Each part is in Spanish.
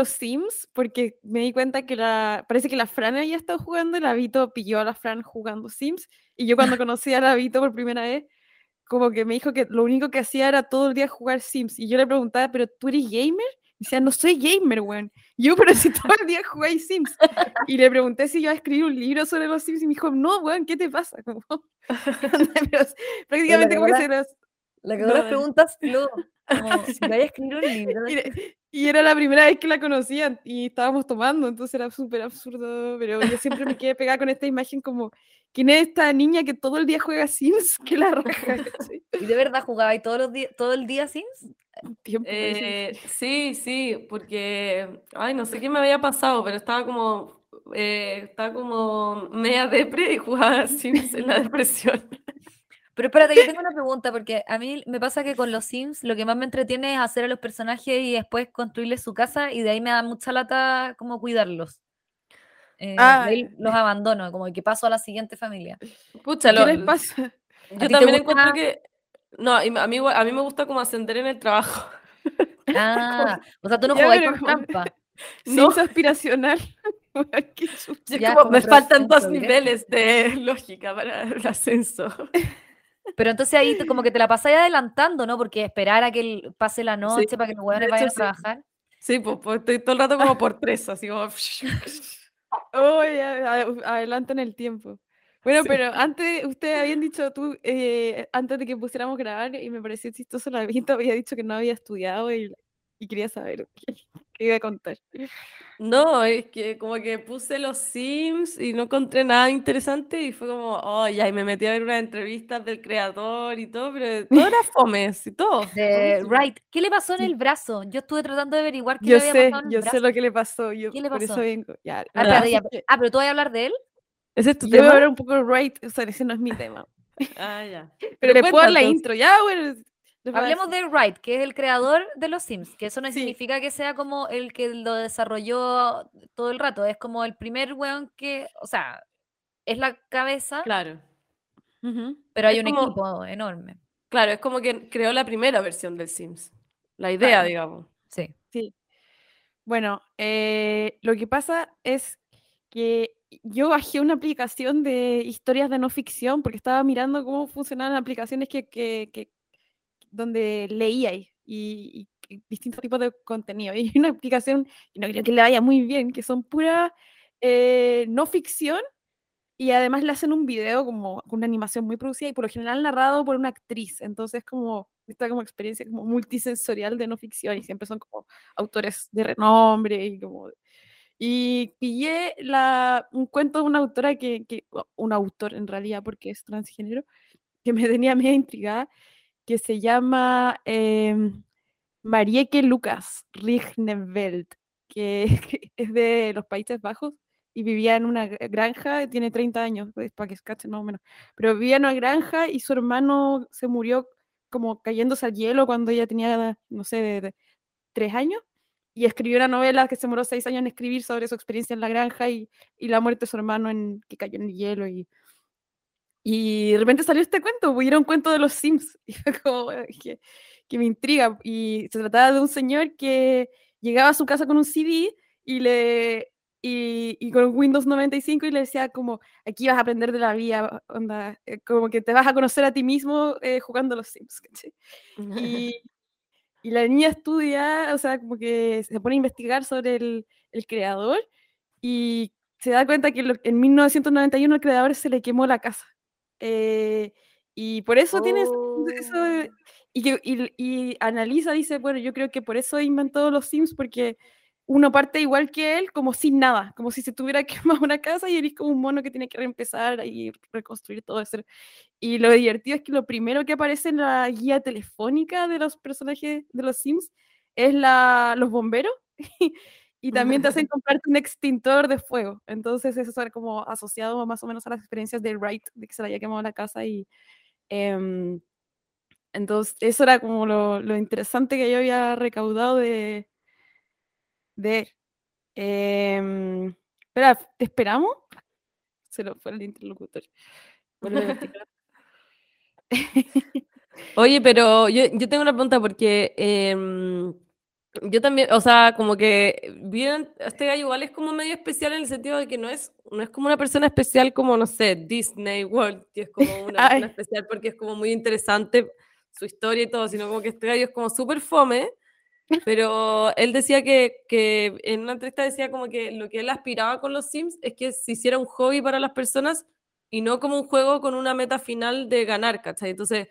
los Sims porque me di cuenta que la, parece que la Fran había estado jugando y la Vito pilló a la Fran jugando Sims. Y yo cuando conocí a la Vito por primera vez, como que me dijo que lo único que hacía era todo el día jugar Sims. Y yo le preguntaba, ¿pero tú eres gamer? Y decía, no soy gamer, weón. Yo, pero si todo el día jugáis Sims. Y le pregunté si iba a escribir un libro sobre los Sims y me dijo, no, weón, ¿qué te pasa? Como, prácticamente como que se los... La que no las preguntas, no. Como, si vaya a escribir un libro. Y, era la primera vez que la conocían y estábamos tomando, entonces era súper absurdo, pero yo siempre me quedé pegada con esta imagen como, ¿quién es esta niña que todo el día juega Sims? Que la raja. ¿Y de verdad jugaba y todos los días, todo el día Sims? Eh, sí, sí, porque, ay, no sé qué me había pasado, pero estaba como, eh, estaba como media depre y jugaba Sims en la depresión. Pero espérate, yo tengo una pregunta, porque a mí me pasa que con los Sims lo que más me entretiene es hacer a los personajes y después construirles su casa y de ahí me da mucha lata como cuidarlos. Eh, ah. los abandono, como que paso a la siguiente familia. Pucha, ¿qué les pasa? Yo también encuentro que no, a mí, a mí me gusta como ascender en el trabajo. Ah, o sea, tú no jugáis con trampa. No. aspiracional. me faltan dos niveles de lógica para el ascenso. Pero entonces ahí como que te la pasáis adelantando, ¿no? Porque esperar a que pase la noche para que los hueones vayan a trabajar. Sí, pues, pues, estoy todo el rato como por tres, así como... Uy, adelantan el tiempo. Bueno, pero antes, ustedes habían dicho tú, eh, antes de que pusiéramos grabar, y me pareció chistoso, la había dicho que no había estudiado y, quería saber iba a contar. No, es que como que puse los Sims y no encontré nada interesante y fue como, oh, ya, y me metí a ver unas entrevistas del creador y todo, pero todo era fome, y todo. right, ¿qué le pasó en el brazo? Yo estuve tratando de averiguar qué yo le había sé, pasado en el Yo sé lo que le pasó, yo ¿Qué le pasó? por eso vengo. Ya, ah, ah, pero tú vas a hablar de él. Ese es tu tema. Voy a un poco right, o sea, ese no es mi tema. ah, ya. Pero, le puedo dar la intro, ya, bueno. Hablemos de Wright, que es el creador de los Sims, que eso no significa que sea como el que lo desarrolló todo el rato, es como el primer weón que, o sea, es la cabeza. Claro. Pero hay un equipo enorme. Claro, es como que creó la primera versión del Sims. La idea, digamos. Sí. Sí. Bueno, eh, lo que pasa es que yo bajé una aplicación de historias de no ficción porque estaba mirando cómo funcionaban aplicaciones que, que, donde leía y, distintos tipos de contenido. Y una aplicación, y no creo que le vaya muy bien, que son pura eh, no ficción y además le hacen un video como una animación muy producida y por lo general narrado por una actriz. Entonces como esta como experiencia como multisensorial de no ficción y siempre son como autores de renombre y como y pillé la, un cuento de una autora que, que, un autor en realidad, porque es transgénero, que me tenía medio intrigada, que se llama eh, Marieke Lucas Rigneveld, que, es de los Países Bajos y vivía en una granja, tiene 30 años, pues, para que se cachen más o menos, pero vivía en una granja y su hermano se murió como cayéndose al hielo cuando ella tenía, no sé, de, tres años y escribió una novela que se demoró seis años en escribir sobre su experiencia en la granja y, y la muerte de su hermano en, que cayó en el hielo. Y, y de repente salió este cuento, pues, era un cuento de los Sims, y como, que, que, me intriga. Y se trataba de un señor que llegaba a su casa con un CD y le... Y, y con Windows 95 y le decía como, aquí vas a aprender de la vida, onda, eh, como que te vas a conocer a ti mismo eh, jugando los Sims. Y, y la niña estudia, o sea, como que se pone a investigar sobre el, el creador y se da cuenta que en 1991 el creador se le quemó la casa. Eh, y por eso tiene eso, oh. y, que, y, y, analiza, dice, bueno, yo creo que por eso inventó los Sims, porque uno parte igual que él, como sin nada, como si se tuviera quemado una casa y eres como un mono que tiene que reempezar y reconstruir todo eso. Y lo divertido es que lo primero que aparece en la guía telefónica de los personajes de los Sims es la, los bomberos y también te hacen comprarte un extintor de fuego. Entonces eso está como asociado más o menos a las experiencias de Wright, de que se le haya quemado la casa y... Em, entonces, eso era como lo, lo interesante que yo había recaudado de, de... Eh, espera, ¿te esperamos? Se lo fue el interlocutor. Oye, pero yo, yo tengo una pregunta porque em, yo también, o sea, como que bien, este gallo igual es como medio especial en el sentido de que no es, no es como una persona especial como, no sé, Disney World, que es como una persona especial porque es como muy interesante su historia y todo, sino como que este gallo es como súper fome, pero él decía que, que en una entrevista decía como que lo que él aspiraba con los Sims es que se hiciera un hobby para las personas y no como un juego con una meta final de ganar, ¿cachai? Entonces,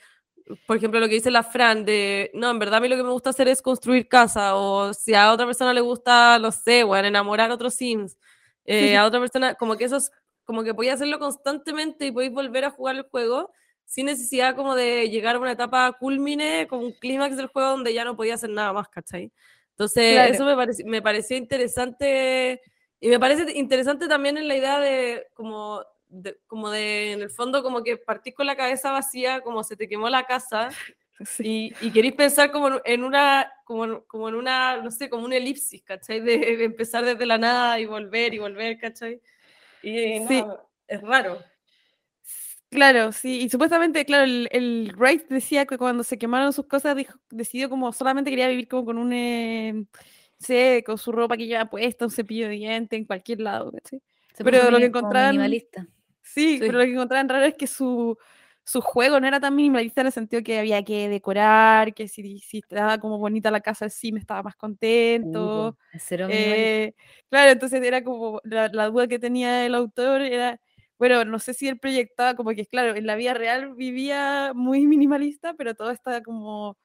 por ejemplo, lo que dice la Fran de, no, en verdad a mí lo que me gusta hacer es construir casa, o si a otra persona le gusta, no sé, bueno, enamorar a otros Sims, eh, a otra persona, como que eso es, como que podéis hacerlo constantemente y podéis volver a jugar el juego sin necesidad como de llegar a una etapa culmine, como un clímax del juego donde ya no podía hacer nada más, ¿cachai? Entonces, Claro. eso me, parec- me pareció interesante, y me parece interesante también en la idea de, como, de, como de, en el fondo, como que partís con la cabeza vacía, como se te quemó la casa, Sí. y, y queréis pensar como en- una, como, como en una, no sé, como una elipsis, ¿cachai? De, de empezar desde la nada y volver y volver, ¿cachai? Y Sí. no, es raro. Claro, sí, y supuestamente, claro, el, el Wright decía que cuando se quemaron sus cosas, dijo, decidió como solamente quería vivir como con un, eh, no sé, con su ropa que lleva puesta, un cepillo de dientes en cualquier lado, ¿cachai? Se Pero lo que encontraban- minimalista. Sí, Sí. pero lo que encontraban raro es que su, su juego no era tan minimalista en el sentido que había que decorar, que si, si estaba como bonita la casa sí me estaba más Sí, contento. cero. Eh, claro, entonces era como la, la duda que tenía el autor era, bueno, no sé si él proyectaba como que, claro, en la vida real vivía muy minimalista, pero toda esta como,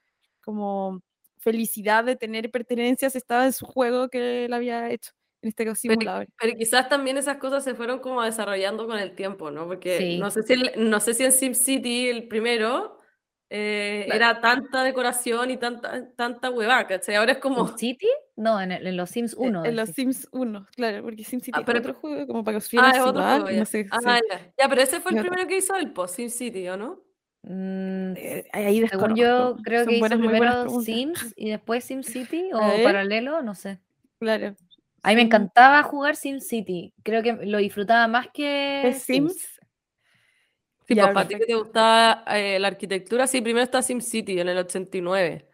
como felicidad de tener pertenencias estaba en su juego que él había hecho, en este caso Pero, simulador. pero quizás también esas cosas se fueron como desarrollando con el tiempo, ¿no? Porque Sí. no sé si, el- no sé si en SimCity, el primero, eh, Claro. era tanta decoración y tanta, tanta huevada, ¿cachai? Ahora es como... ¿SimCity? No, en, el- en los Sims Eh, 1. En los decís. Sims 1, claro, porque SimCity Ah, es pero- otro juego como para construir Ah, una es otro ciudad, juego, ya. no sé, Ah, sí. ya. Ya, pero ese fue el primero que hizo el post, SimCity, ¿o no? Mm, Eh, ahí según yo, creo Son que hizo buenas, buenas primero. Sims y después SimCity o paralelo, no sé. Claro. A mí me Sim- encantaba jugar SimCity. Creo que lo disfrutaba más que ¿Es Sims? Sí, Ya, pues para ti que te gustaba eh, la arquitectura, sí, primero está SimCity en el 89.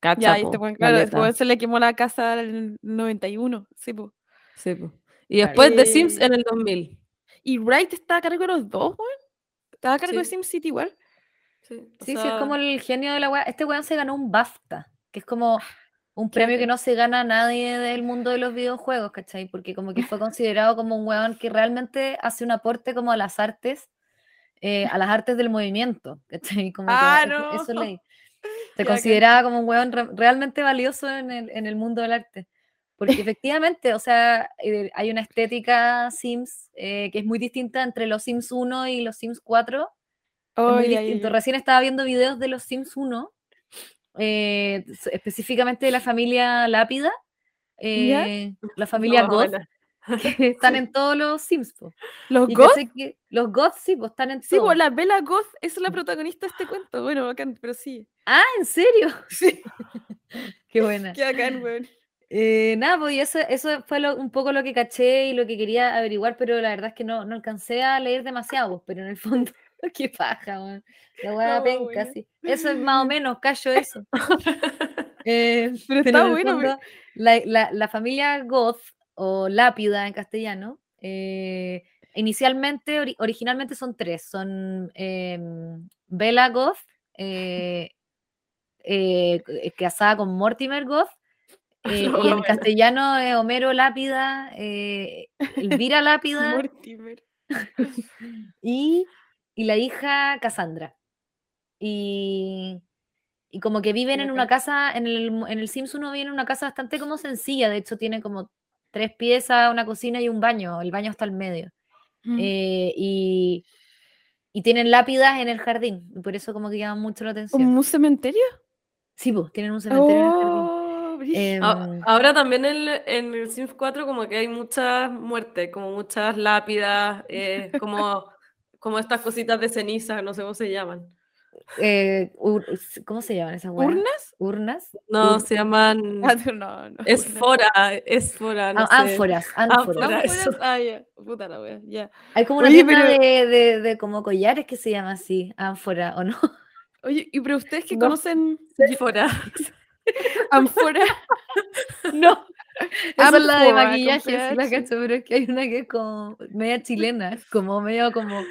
Cacha, Ya, y po, este buen, claro, después se le quemó la casa en el 91, sí, po. Sí, po. Y después de Sims en el 2000. ¿Y Wright está a cargo de los dos, weón? ¿Estaba a cargo de Sí. SimCity igual? Sí, Sí, sí, es como el genio de la weá. Este weón se ganó un BAFTA, que es como un premio que no se gana nadie del mundo de los videojuegos, ¿cachai? Porque como que fue considerado como un weón que realmente hace un aporte como a las artes, eh, a las artes del movimiento, ¿cachai? Como que Ah, eso- eso no. leí. Se consideraba como un weón re- realmente valioso en el, en el mundo del arte. Porque efectivamente, o sea, eh, hay una estética Sims eh, que es muy distinta entre los Sims 1 y los Sims 4. Es Oh, muy ya, ya, distinto. Recién estaba viendo videos de los Sims 1, eh, específicamente de la familia Lápida, eh, la familia no, Goth, que están en todos los Sims. po. ¿Los Y Goth? que los Goth sí, pues están en Sí, pues la Bella Goth es la protagonista de este cuento. Bueno, bacán, pero sí. Ah, ¿en serio? Sí, Qué buena. qué bacán, weón. Eh, nada, pues y eso, eso fue lo- un poco lo que caché y lo que quería averiguar, pero la verdad es que no, no alcancé a leer demasiado, pero en el fondo, qué paja, weón. La weá No, penca, buena. sí. Eso es más o menos, callo eso. Eh, Pero está bueno, fondo, la, la- la familia Goth, o Lápida en castellano, eh, inicialmente, ori- originalmente son tres, son em, Bella Goth, eh, eh, eh, casada con Mortimer Goth, eh, No, y en bueno. castellano es Homero Lápida, eh, Elvira Lápida Mortimer. y, y la hija Cassandra. Y, y como que viven en una casa, en el, en el Sims 1 viven en una casa bastante como sencilla, de hecho tiene como tres piezas, una cocina y un baño, el baño está al medio. Mm. Eh, y, y tienen lápidas en el jardín, y por eso como que llaman mucho la atención. ¿Como un cementerio? Sí, pues, tienen un cementerio en el jardín. Oh, Em, Ahora también en, el- en el Sims 4 como que hay muchas muertes, como muchas lápidas, eh, como, como estas cositas de ceniza, no sé cómo se llaman. eh, ur- ¿cómo se llaman esas weas? ¿Urnas? ¿Urnas? No, Ur- se llaman Ah, no, no. esfora, esfora, no ah, sé. ánforas, ánforas. Ánforas. Ah, ya. Puta la wea, ya. Hay como una Oye, tienda pero- de, de, de como collares que se llama así, ánfora, ¿o no? Oye, y pero ustedes que No. conocen Sephora. Amphora, no, Esa es la de maquillaje, con sí la PH. cacho, pero es que hay una que es como media chilena, como medio como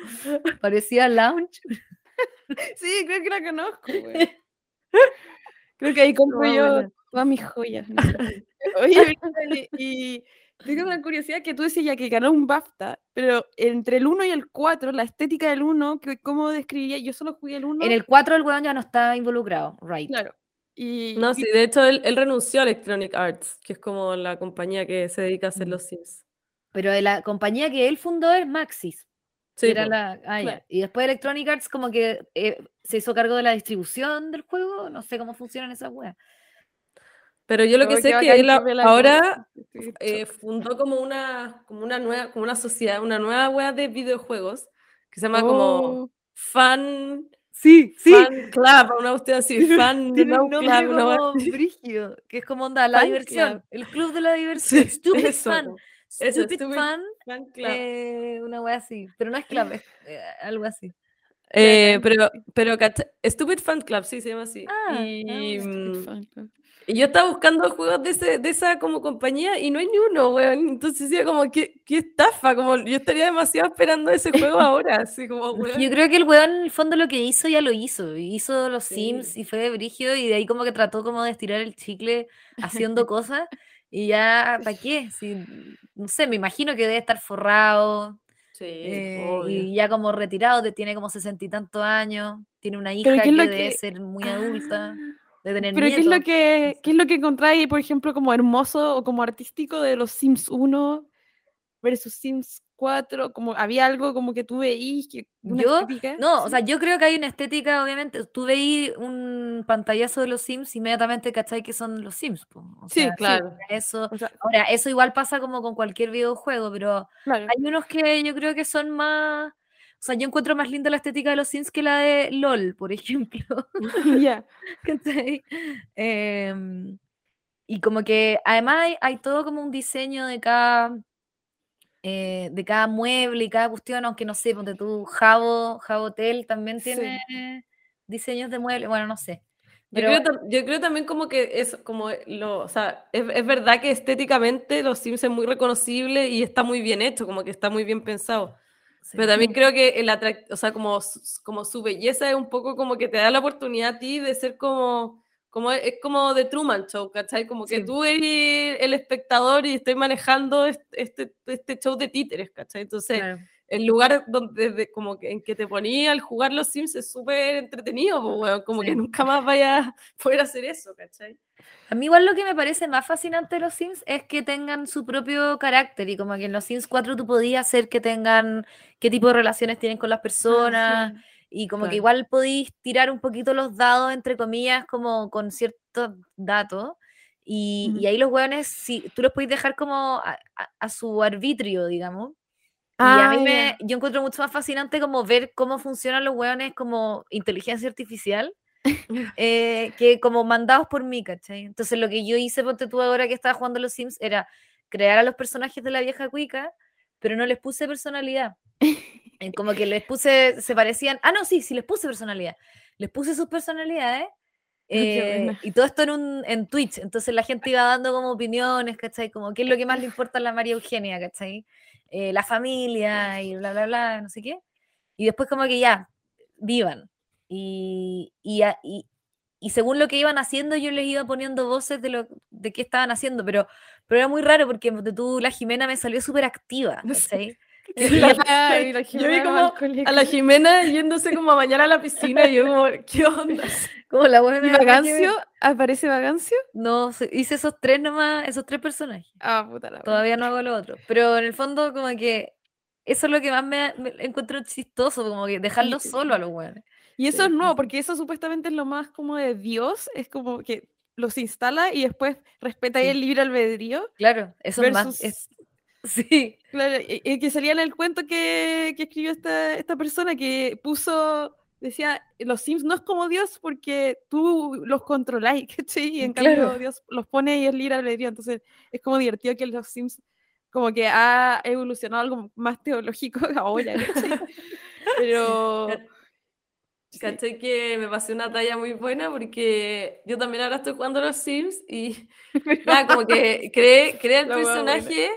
parecía lounge. sí, creo que la conozco, güey. Creo que ahí compro No, yo todas mis joyas. no sé. Oye, y tengo una curiosidad que tú decías ya que ganó un BAFTA, pero entre el 1 y el 4, la estética del 1, que- ¿cómo describiría? Yo solo jugué el 1. En el 4 el weón ya no está involucrado, right. Claro. Y, No, sí, de hecho él, él renunció a Electronic Arts, que es como la compañía que se dedica a hacer Mm. los Sims. Pero de la compañía que él fundó es Maxis. Sí, era la, ah, claro. Y después Electronic Arts como que eh, se hizo cargo de la distribución del juego. No sé cómo funcionan esas weas. Pero yo lo que sé es que él ahora eh, fundó como una, como una nueva, como una sociedad, una nueva web de videojuegos que se llama como Oh, Fan, Sí, Fan Club, una cuestión así, Fan Tiene No Club, como brígido, que es como onda, la Fan diversión, Club. el club de la diversión. Sí, Stupid eso, eso, Stupid Stupid Fun, Fan Club. eh, una wea así. Pero no es club, es eh, algo así. Eh, pero, sí. pero Stupid Fan Club, sí, se llama así. Ah, y, ah, Y yo estaba buscando juegos de, ese, de esa como compañía y no hay ni uno, weón. Entonces decía como, ¿qué, qué estafa? Como yo estaría demasiado esperando ese juego ahora, así como, weón. Yo creo que el weón en el fondo lo que hizo ya lo hizo. Hizo los Sí. Sims y fue de brígido y de ahí como que trató como de estirar el chicle haciendo cosas y ya, ¿para qué? Si, no sé, me imagino que debe estar forrado Sí, eh, y ya como retirado, tiene como sesenta y tantos años, tiene una hija Pero ¿qué que debe que- ser muy adulta, de tener Pero ¿qué es lo que, qué es lo que encontráis, por ejemplo, como hermoso o como artístico de los Sims 1 versus Sims 4? Como había algo como que tú veís que Yo, estética, no, o sea, yo creo que hay una estética, obviamente. Tú veis un pantallazo de los Sims, inmediatamente cachai que son los Sims. O Sí, sea, claro. Eso, O sea, ahora, eso igual pasa como con cualquier videojuego, pero claro. hay unos que yo creo que son más. O sea, yo encuentro más linda la estética de los Sims que la de LOL, por ejemplo. ya. ¿cachai? Em, y como que además hay, hay todo como un diseño de cada, eh, de cada mueble y cada cuestión, aunque no sé, ponte tú, Jabo, Jabo Hotel también Sí. tiene diseños de muebles, bueno, no sé. Yo creo, yo creo también como que es como lo, o sea, es, es verdad que estéticamente los Sims es muy reconocible y está muy bien hecho, como que está muy bien pensado. Sí. Pero también creo que el o sea, como, como su belleza es un poco como que te da la oportunidad a ti de ser como, como es como de Truman Show, ¿cachai? Como que Sí. tú eres el espectador y estoy manejando est- este, este show de títeres, ¿cachai? Entonces, Claro. El lugar donde desde como que en que te ponía al jugar los Sims es súper entretenido, pues, weón, como Sí. que nunca más vayas a poder hacer eso, ¿cachai? A mí igual lo que me parece más fascinante de los Sims es que tengan su propio carácter y como que en los Sims 4 tú podías hacer que tengan qué tipo de relaciones tienen con las personas y como que Claro. igual podéis tirar un poquito los dados, entre comillas, como con ciertos datos y, y Ujú. ahí los hueones, si, tú los podéis dejar como a, a- a su arbitrio, digamos. Y Ah, a mí me, ya. yo encuentro mucho más fascinante como ver cómo funcionan los hueones como inteligencia artificial eh, que como mandados por mí, ¿cachai? Entonces lo que yo hice, ponte tú ahora que estaba jugando los Sims, era crear a los personajes de la vieja cuica, pero no les puse personalidad. Como que les puse, se parecían, ah, no, sí, sí les puse personalidad. Les puse sus personalidades. qué eh, y todo esto en, un, en Twitch, entonces la gente iba dando como opiniones, ¿cachai? Como qué es lo que más le importa a la María Eugenia, ¿cachai? Eh, la familia y bla, bla, bla, no sé qué. Y después como que ya, vivan. Y, y, y- y según lo que iban haciendo, yo les iba poniendo voces de lo de qué estaban haciendo, pero, pero era muy raro porque tú, la Jimena me salió súper activa. Ay, la Yo vi Jimena como alcohólica. a la Jimena yéndose como a bañar a la piscina y yo como, ¿qué onda? Como la buena ¿Y Vagancio? ¿Aparece Vagancio? No, hice esos tres nomás, esos tres personajes. Ah, puta la. Todavía no hago lo otro. Pero en el fondo, como que eso es lo que más me, me encuentro chistoso, como que dejarlo sí. solo a los weones. Y eso Sí. es nuevo, porque eso supuestamente es lo más como de Dios, es como que los instala y después respeta ahí Sí. el libre albedrío. Claro, eso es más. Es- sí, claro, y- que salía en el cuento que, que escribió esta, esta persona que puso, decía, los Sims no es como Dios porque tú los controláis, ¿cachai? Y en Claro. cambio Dios los pone y es libre albedrío, entonces es como divertido que los Sims como que ha evolucionado algo más teológico ahora, ¿cachai? Pero... ¿Cachai? Que me pasé una talla muy buena porque yo también ahora estoy jugando los Sims y nada, como que creé, creé el personaje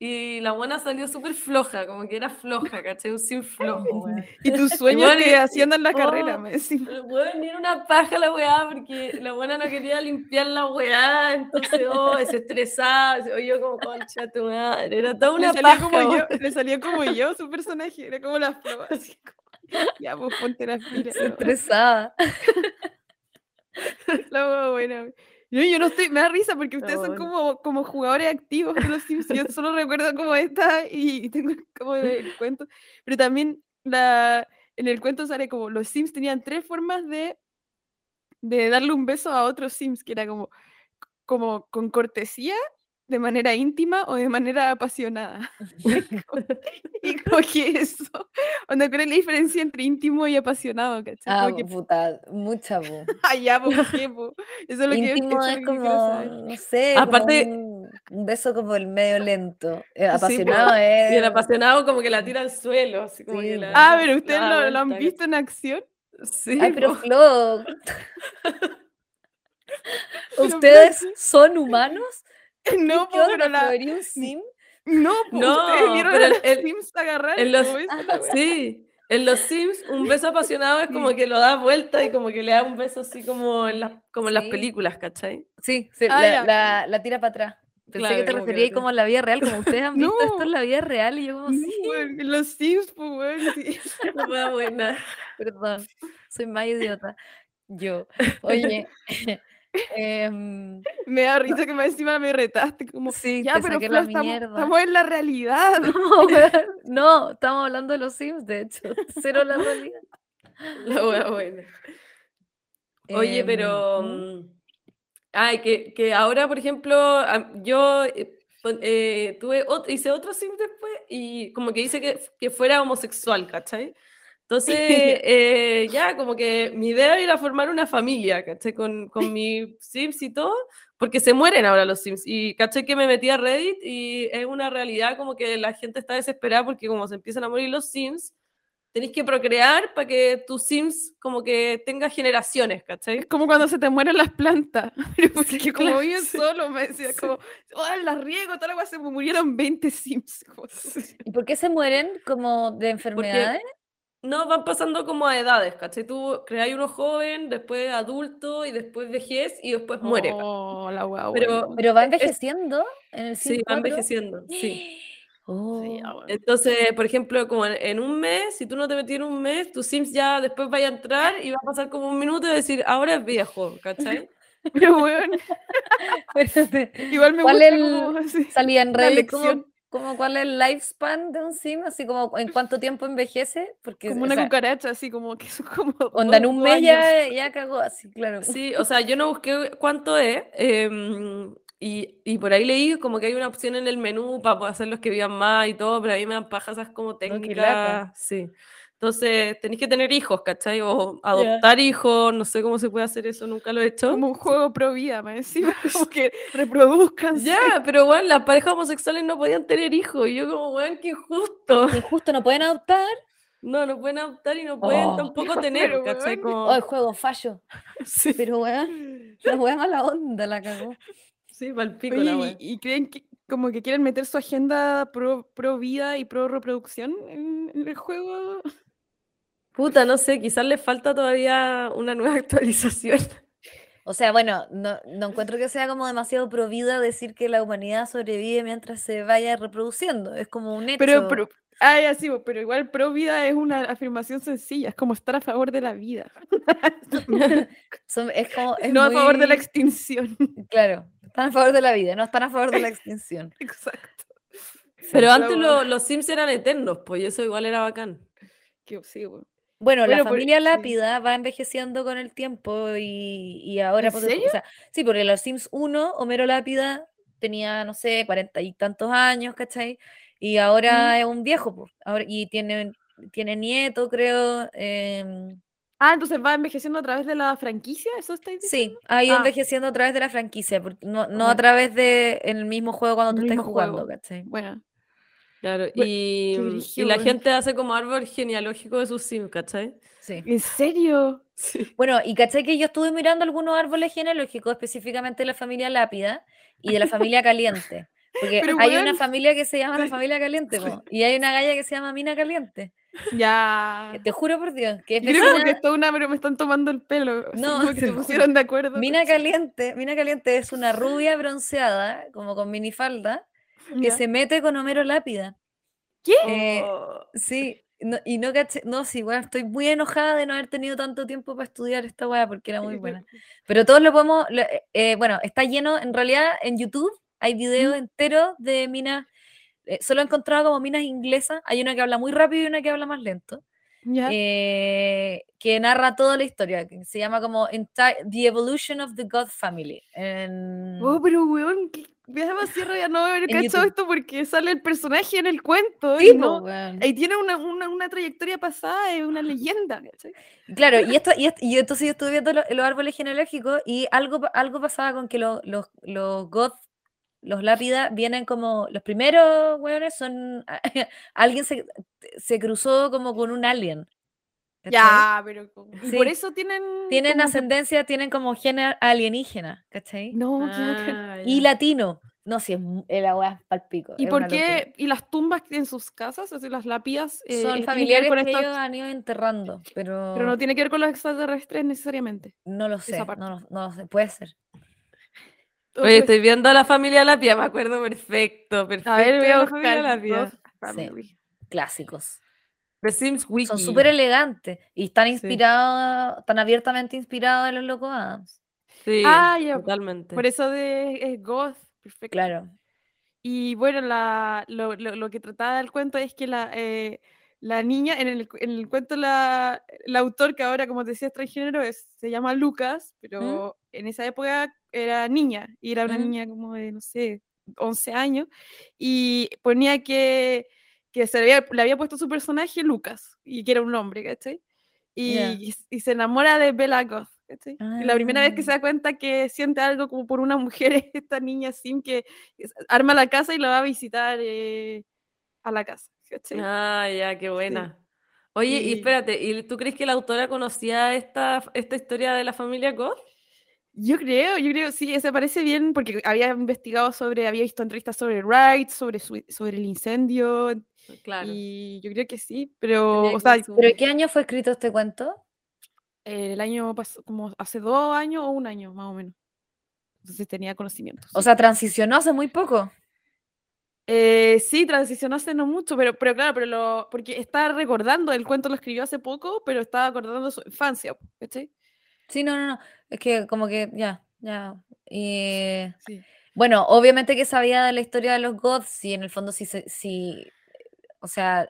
y la buena salió súper floja, como que era floja, ¿cachai? Un Sim flojo, weón. Y tus sueños que haciendo en la oh, carrera, me decís. Weón, era una paja la weá porque la buena no quería limpiar la weá, entonces, oh, se estresaba, se oyó como concha tu madre, era toda una le paja. como yo, le salió como yo su personaje, era como la flor, así como, ya pues ponte la pila. Se estresada. La buena. Yo, yo no estoy, me da risa porque ustedes son como, como jugadores activos de los Sims. Yo solo recuerdo como esta y, y tengo como el cuento. Pero también la, en el cuento sale como los Sims tenían tres formas de, de darle un beso a otros Sims, que era como, como con cortesía, de manera íntima o de manera apasionada. y como que eso, ¿cuál es la diferencia entre íntimo y apasionado? ¿cachai? Ah, que, puta, mucha, po. ah, ya, pues, ¿qué? Eso es lo que, Íntimo eso es que como, no sé, como Aparte- un, un beso como el medio lento. Eh, apasionado es... Y el apasionado como que la tira al suelo, así como Sí, que po. la- Ah, pero ustedes la lo, lo han visto en acción. Sí, Ay, pero. Flo, ¿ustedes son humanos? No, ¿Qué po, onda, pero la, un sim? no, No, ustedes vieron pero a los el- Sims agarrar en los- la. Sí, en los Sims un beso apasionado es como que lo da vuelta y como que le da un beso así como en las, como en las Sí. películas, ¿cachai? Sí, sí, Ah, la, la- la tira para atrás. Pensé Claro, que te la referías tira. como en la vida real, como ustedes han visto esto No. en la vida real y yo como, No, sí, en los Sims, pues, weón, sí. La wea buena. perdón, soy más idiota. Yo, oye, em, Me da risa que más encima me retaste, como, sí, ya, te pero Flo, la estamos, mierda. estamos en la realidad. No, estamos hablando de los Sims, de hecho, cero la realidad. La wea buena. Oye, Em, pero. ¿mm? mm, Ay, que, que ahora, por ejemplo, yo eh, eh, tuve ot- hice otro sim después y como que hice que, que fuera homosexual, ¿cachai? Entonces, eh, ya, como que mi idea era formar una familia, ¿cachai? Con, con mis sims y todo, porque se mueren ahora los sims. Y, ¿cachai? Que me metí a Reddit y es una realidad como que la gente está desesperada porque como se empiezan a morir los sims, tenéis que procrear para que tus sims como que tenga generaciones, ¿cachai? Es como cuando se te mueren las plantas. Porque Sí, como claro, viven sí. solo, me decía, como, oh, las riego, toda la cosa, se murieron 20 Sims. ¿Y por qué se mueren como de enfermedades? No, van pasando como a edades, ¿cachai? Tú creas uno joven, después adulto y después vejez y después muere. Oh, la wea Pero-. Pero va envejeciendo en el Sí, va 4? envejeciendo, sí. Oh, Sí, ah, bueno. Entonces, por ejemplo, como en, en un mes, si tú no te metí en un mes, tus Sims ya después vaya a entrar y va a pasar como un minuto y decir, ahora es viejo, ¿cachai? Pero espérate. igual me ¿Cuál gusta el- como. Salía en como, lección. Como cuál es el lifespan de un sim, así como en cuánto tiempo envejece, porque Como o una sea, cucaracha, así como que son como. onda en un mes ya, ya cagó así, claro. Sí, o sea, yo no busqué cuánto es, em, y, y por ahí leí como que hay una opción en el menú para poder hacer los que vivan más y todo, pero a mí me dan pajas esas como técnicas, sí. Entonces, tenéis que tener hijos, ¿cachai? O adoptar hijos, no sé cómo se puede hacer eso, nunca lo he hecho. Como un juego pro vida, me decía. Como que reproduzcan. Ya, pero bueno, las parejas homosexuales no podían tener hijos, y yo como, weón, qué injusto. Y justo no pueden adoptar, No, no pueden adoptar y no pueden Oh. tampoco tener, Pero, ¿cachai? Como, oh, el juego fallo, sí, pero weón, la weá mala onda la cagó. sí, palpico Oye, la y, y creen que como que quieren meter su agenda pro, pro vida y pro reproducción en, en el juego. Puta, no sé, quizás les falta todavía una nueva actualización. O sea, bueno, no, no encuentro que sea como demasiado pro vida decir que la humanidad sobrevive mientras se vaya reproduciendo. Es como un hecho. Pero, pero, ah, ya sí, pero igual pro vida es una afirmación sencilla, es como estar a favor de la vida, Son- es como. es no a favor de la extinción. Claro, están a favor de la vida, no están a favor de la extinción. Exacto. Pero antes lo- los Sims eran eternos, pues y eso igual era bacán. Que, sí, bueno. Bueno, Bueno, la familia. Lápida va envejeciendo con el tiempo y, y ahora... ¿En serio? O sea, sí, porque en los Sims 1, Homero Lápida tenía, no sé, cuarenta y tantos años, ¿cachai? Y ahora es un viejo, pues. Ahora, y tiene, tiene nieto, creo. em, Ah, entonces va envejeciendo a través de la franquicia, ¿eso estáis diciendo? sí, ha ido Ah. envejeciendo a través de la franquicia, porque no, no a través de en el mismo juego cuando tú estás jugando, juego. ¿cachai? Bueno. Claro, y, mm, y la gente hace como árbol genealógico de sus sims, ¿cachai? Sí. ¿En serio? Sí. Bueno, y caché que yo estuve mirando algunos árboles genealógicos, específicamente de la familia Lápida y de la familia Caliente. Porque Pero, hay una weón, familia que se llama la familia Caliente, po, y hay una galla que se llama Mina Caliente. Ya. Te juro por Dios, que es Yo creo que es toda una, pero me están tomando el pelo. No, como que se pusieron de acuerdo. Mina Caliente, Mina Caliente es una rubia bronceada, como con minifalda, que se mete con Homero Lápida. ¿Qué? Eh, Oh, Sí, no- y no caché, no, sí, weón, estoy muy enojada de no haber tenido tanto tiempo para estudiar esta weá porque era muy buena. Pero todos lo podemos, lo- eh, eh, bueno, está lleno, en realidad en YouTube hay videos enteros de minas, eh, solo he encontrado como minas inglesas, hay una que habla muy rápido y una que habla más lento, Ya. eh, que narra toda la historia, que se llama como The Evolution of the God Family. en- Oh, pero weón, da más rabia no haber En cachado esto porque sale el personaje en el cuento Sí, y no. weón. Y tiene una, una, una trayectoria pasada, es una leyenda, ¿cachai? Claro, y, esto, y, esto- y entonces yo estuve viendo lo- los árboles genealógicos y algo, algo pasaba con que lo- los, los goth, los lápida, vienen como, los primeros hueones son, alguien se, se cruzó como con un alien. ¿Cachai? Ya, pero Sí. por eso tienen. Tienen como ascendencia, tienen como género alienígena, ¿cachai? No, ah, Y latino. No, si es eh, la weá palpico. ¿Y por qué? ¿Y las tumbas en sus casas, así las lápidas? eh, Son ver familiares con que ellos han ido enterrando, pero, Pero no tiene que ver con los extraterrestres necesariamente. no lo sé, no, lo- no lo sé, puede ser. Oye, estoy viendo a la familia Lapia, me acuerdo perfecto, perfecto. A ver, voy a la familia. Lapia. Family. Clásicos. The Sims Wiki. Son súper elegantes y están Sí. inspirados, tan abiertamente inspirados en los locos Adams. Sí, Ah, ya, totalmente. Por eso de es Goth. Perfecto. Claro. Y bueno, la, lo, lo- lo que trataba el cuento es que la, eh, la niña, en el, en el cuento, la, el autor, que ahora, como te decía, es transgénero, es, se llama Lucas, pero en esa época era niña, y era una Mm. niña como de, no sé, 11 años, y ponía que, que se le había, le había puesto su personaje Lucas, y que era un hombre, ¿cachai? Y, Ya. y s- y se enamora de Bella Goth, ¿cachai? Y la primera vez que se Ah. da cuenta que siente algo como por una mujer es esta niña Sim que arma la casa y la va a visitar eh, a la casa, ¿cachai? Ah, ya, qué buena. Oye, y Y- espérate, ¿y tú crees que la autora conocía esta, esta historia de la familia Goth? Yo creo, yo creo, sí, se parece bien porque había investigado sobre, había visto entrevistas sobre Wright, sobre, su- sobre el incendio, Claro. y yo creo que sí, pero, o sea, ¿Pero qué año fue escrito este cuento? eh, el año pasado, como hace dos años o un año, más o menos. Entonces tenía conocimientos. O sea, transicionó hace muy poco. Eh, sí, transicionó hace no mucho, pero, pero claro, pero lo, porque está recordando, el cuento lo escribió hace poco, pero estaba acordando su infancia, ¿cachai? Sí, no, no, no. Es que como que ya, ya. Y Sí. bueno, obviamente que sabía de la historia de los goths y en el fondo sí, sí, o sea,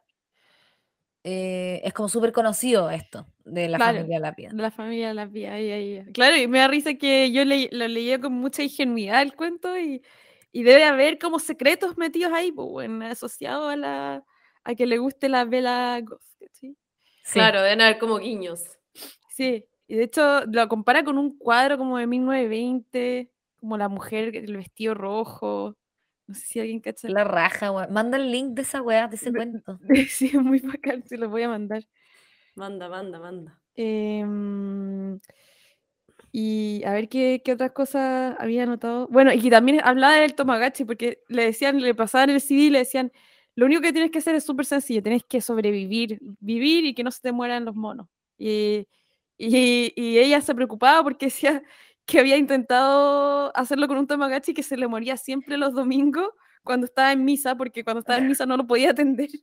eh, es como súper conocido esto de la Claro, familia Lápida. De la familia Las Vías, ahí, ahí, ahí. Claro, y me da risa que yo le, lo leía con mucha ingenuidad el cuento y, y debe haber como secretos metidos ahí, pues, bueno, asociados a la a que le guste la vela goth, ¿cachai? Sí. Claro, deben haber como guiños. Sí, y de hecho lo compara con un cuadro como de 1920, como la mujer, el vestido rojo, no sé si alguien cacha. La raja, weón. Manda el link de esa weá, de ese cuento. Sí, es muy bacán, se lo voy a mandar. Manda, manda, manda. Em, y a ver qué, qué otras cosas había anotado. Bueno, y que también hablaba del Tomagachi, porque le decían, le pasaban el CD y le decían, lo único que tienes que hacer es súper sencillo, tienes que sobrevivir, vivir y que no se te mueran los monos. Y, y, y ella se preocupaba porque decía que había intentado hacerlo con un Tomagachi que se le moría siempre los domingos cuando estaba en misa, porque cuando estaba en misa no lo podía atender.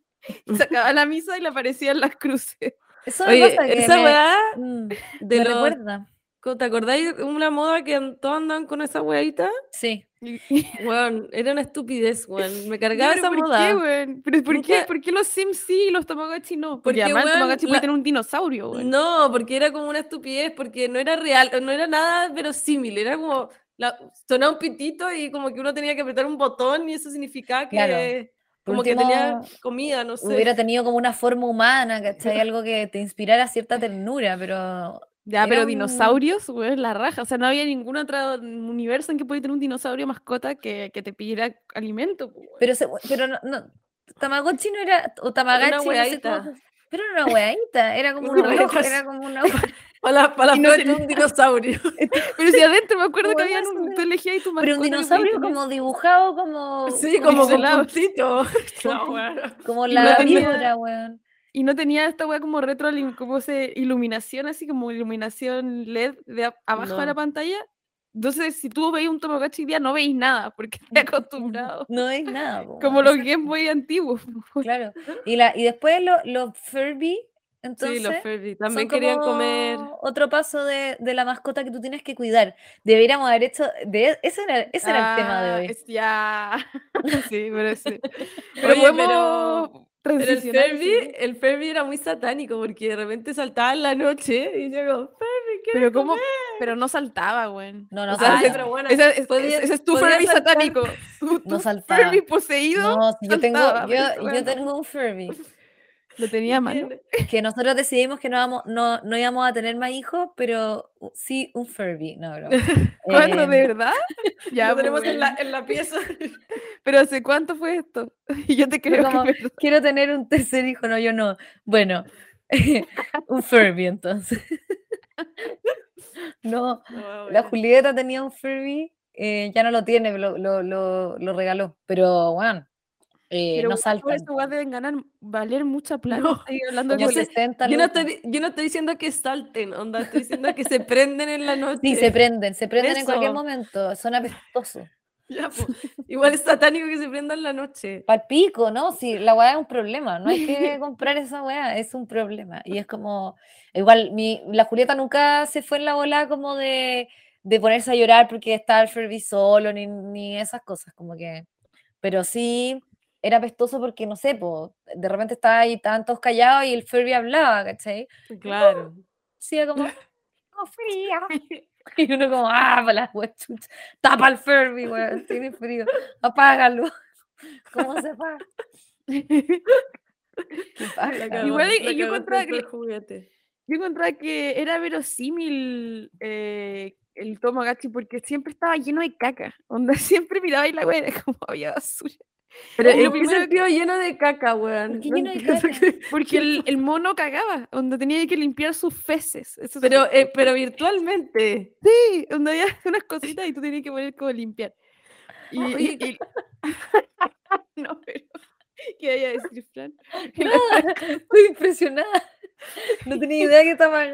Y se acababa la misa y le aparecían las cruces. Eso Oye, que esa me- weá mm, de me recuerda. ¿Te acordáis de una moda que todos andaban con esa weadita? Sí. Weón, era una estupidez, weón. Me cargaba pero esa ¿por moda. qué, weón? ¿Pero por qué? ¿Por qué los Sims sí y los Tamagotchi no? Porque Porque, además el Tamagotchi la- puede tener un dinosaurio, weón. No, porque era como una estupidez, porque no era real, no era nada verosímil, era como, la, sonaba un pitito y como que uno tenía que apretar un botón y eso significaba que, Claro. Como que tenía último, comida, no sé. Hubiera tenido como una forma humana, ¿cachai? Algo que te inspirara cierta ternura, pero Ya, Era pero un- dinosaurios, weón, la raja. O sea, no había ningún otro universo en que pudiera tener un dinosaurio mascota que, que te pidiera alimento, weón. Pero, se- pero no, no- Tamagotchi no era, o Tamagotchi, no hueadita. cómo se- pero era una weadita, era como un Una reloj, hueadita. era como una Para para Y no tenía- un dinosaurio. Pero si adentro me acuerdo que había un, tú elegías ahí tu Pero un dinosaurio como dibujado como, Sí, como con pixelado. puntito. No, bueno. como Y la no víbora, weón. Y no tenía esta weá como retro, como se iluminación, así como iluminación LED de abajo de la No. pantalla. Entonces, si tú veis un Tamagotchi hoy día, no veis nada, porque estás acostumbrado. No es nada. po, Como los Game Boy antiguos. Claro. Y, la, y después los los Furby, entonces. sí, los Furby. También querían comer. Otro paso de, de la mascota que tú tienes que cuidar. Deberíamos haber hecho. De, ese era, ese era el tema de Ah, hoy. es ya. sí, pero sí. Pero Oye, podemos pero- Pero el sí. el Furby era muy satánico porque de repente saltaba en la noche y yo como, Furby, ¿qué Pero como, pero no saltaba, güey. No, no O sea, saltaba. bueno, Ese es, podía- ese es tu saltar. satánico. Tu, No saltaba. Furby poseído No, si yo tengo, yo, yo tengo un Furby. lo tenía mano. Que nosotros decidimos que no, vamos, no, no íbamos a tener más hijos, pero sí un Furby. No, broma. ¿Cuándo, de verdad? Ya, Lo pues, tenemos en la, en la pieza. Pero ¿hace cuánto fue esto? Y yo te creo como- que. Quiero tener un tercer hijo, no, yo no. Bueno, un Furby entonces. No, No, la. Julieta tenía un Furby, eh, ya no lo tiene, lo, lo, lo, lo regaló. Pero, bueno, eh, Pero no por saltan. eso weas deben ganar, valer mucha plata. No, Estoy hablando sé- 60 Yo no, estoy, yo no estoy diciendo que salten, onda, estoy diciendo que se prenden en la noche. Sí, se prenden, se prenden en cualquier Eso. momento, son apestosos. Ya, po. Igual es satánico que se prenda en la noche. Palpico, ¿no? Sí, la weá es un problema, no hay que comprar esa weá, es un problema. Y es como, igual, mi, la Julieta nunca se fue en la bola como de, de ponerse a llorar porque estaba el Furby solo, ni, ni esas cosas, como que, pero sí era apestoso porque, no sé, po, de repente estaba ahí, estaban todos callados y el Furby hablaba, ¿cachai? Claro. Sí, como, "Tengo frío. Y uno como, ah, para la chucha, tapa el Furby, weón, tiene frío, apágalo. ¿Cómo se apaga? La cagó, Igual y- yo encontraba con que- juguete. Yo encontraba que era verosímil eh, el Tamagotchi porque siempre estaba lleno de caca. Onda, siempre miraba y la wea era como había basura. Pero en qué sentido lleno de caca, weón. ¿Por qué No lleno de caca? Porque el, el mono cagaba, donde tenía que limpiar sus feces. Eso Pero, eh, pero virtualmente. sí, donde había unas cositas y tú tenías que poner como limpiar. Y, y- y- no, pero ¿qué vaya a decir, Fran? Nada, estoy impresionada. No tenía idea que estaba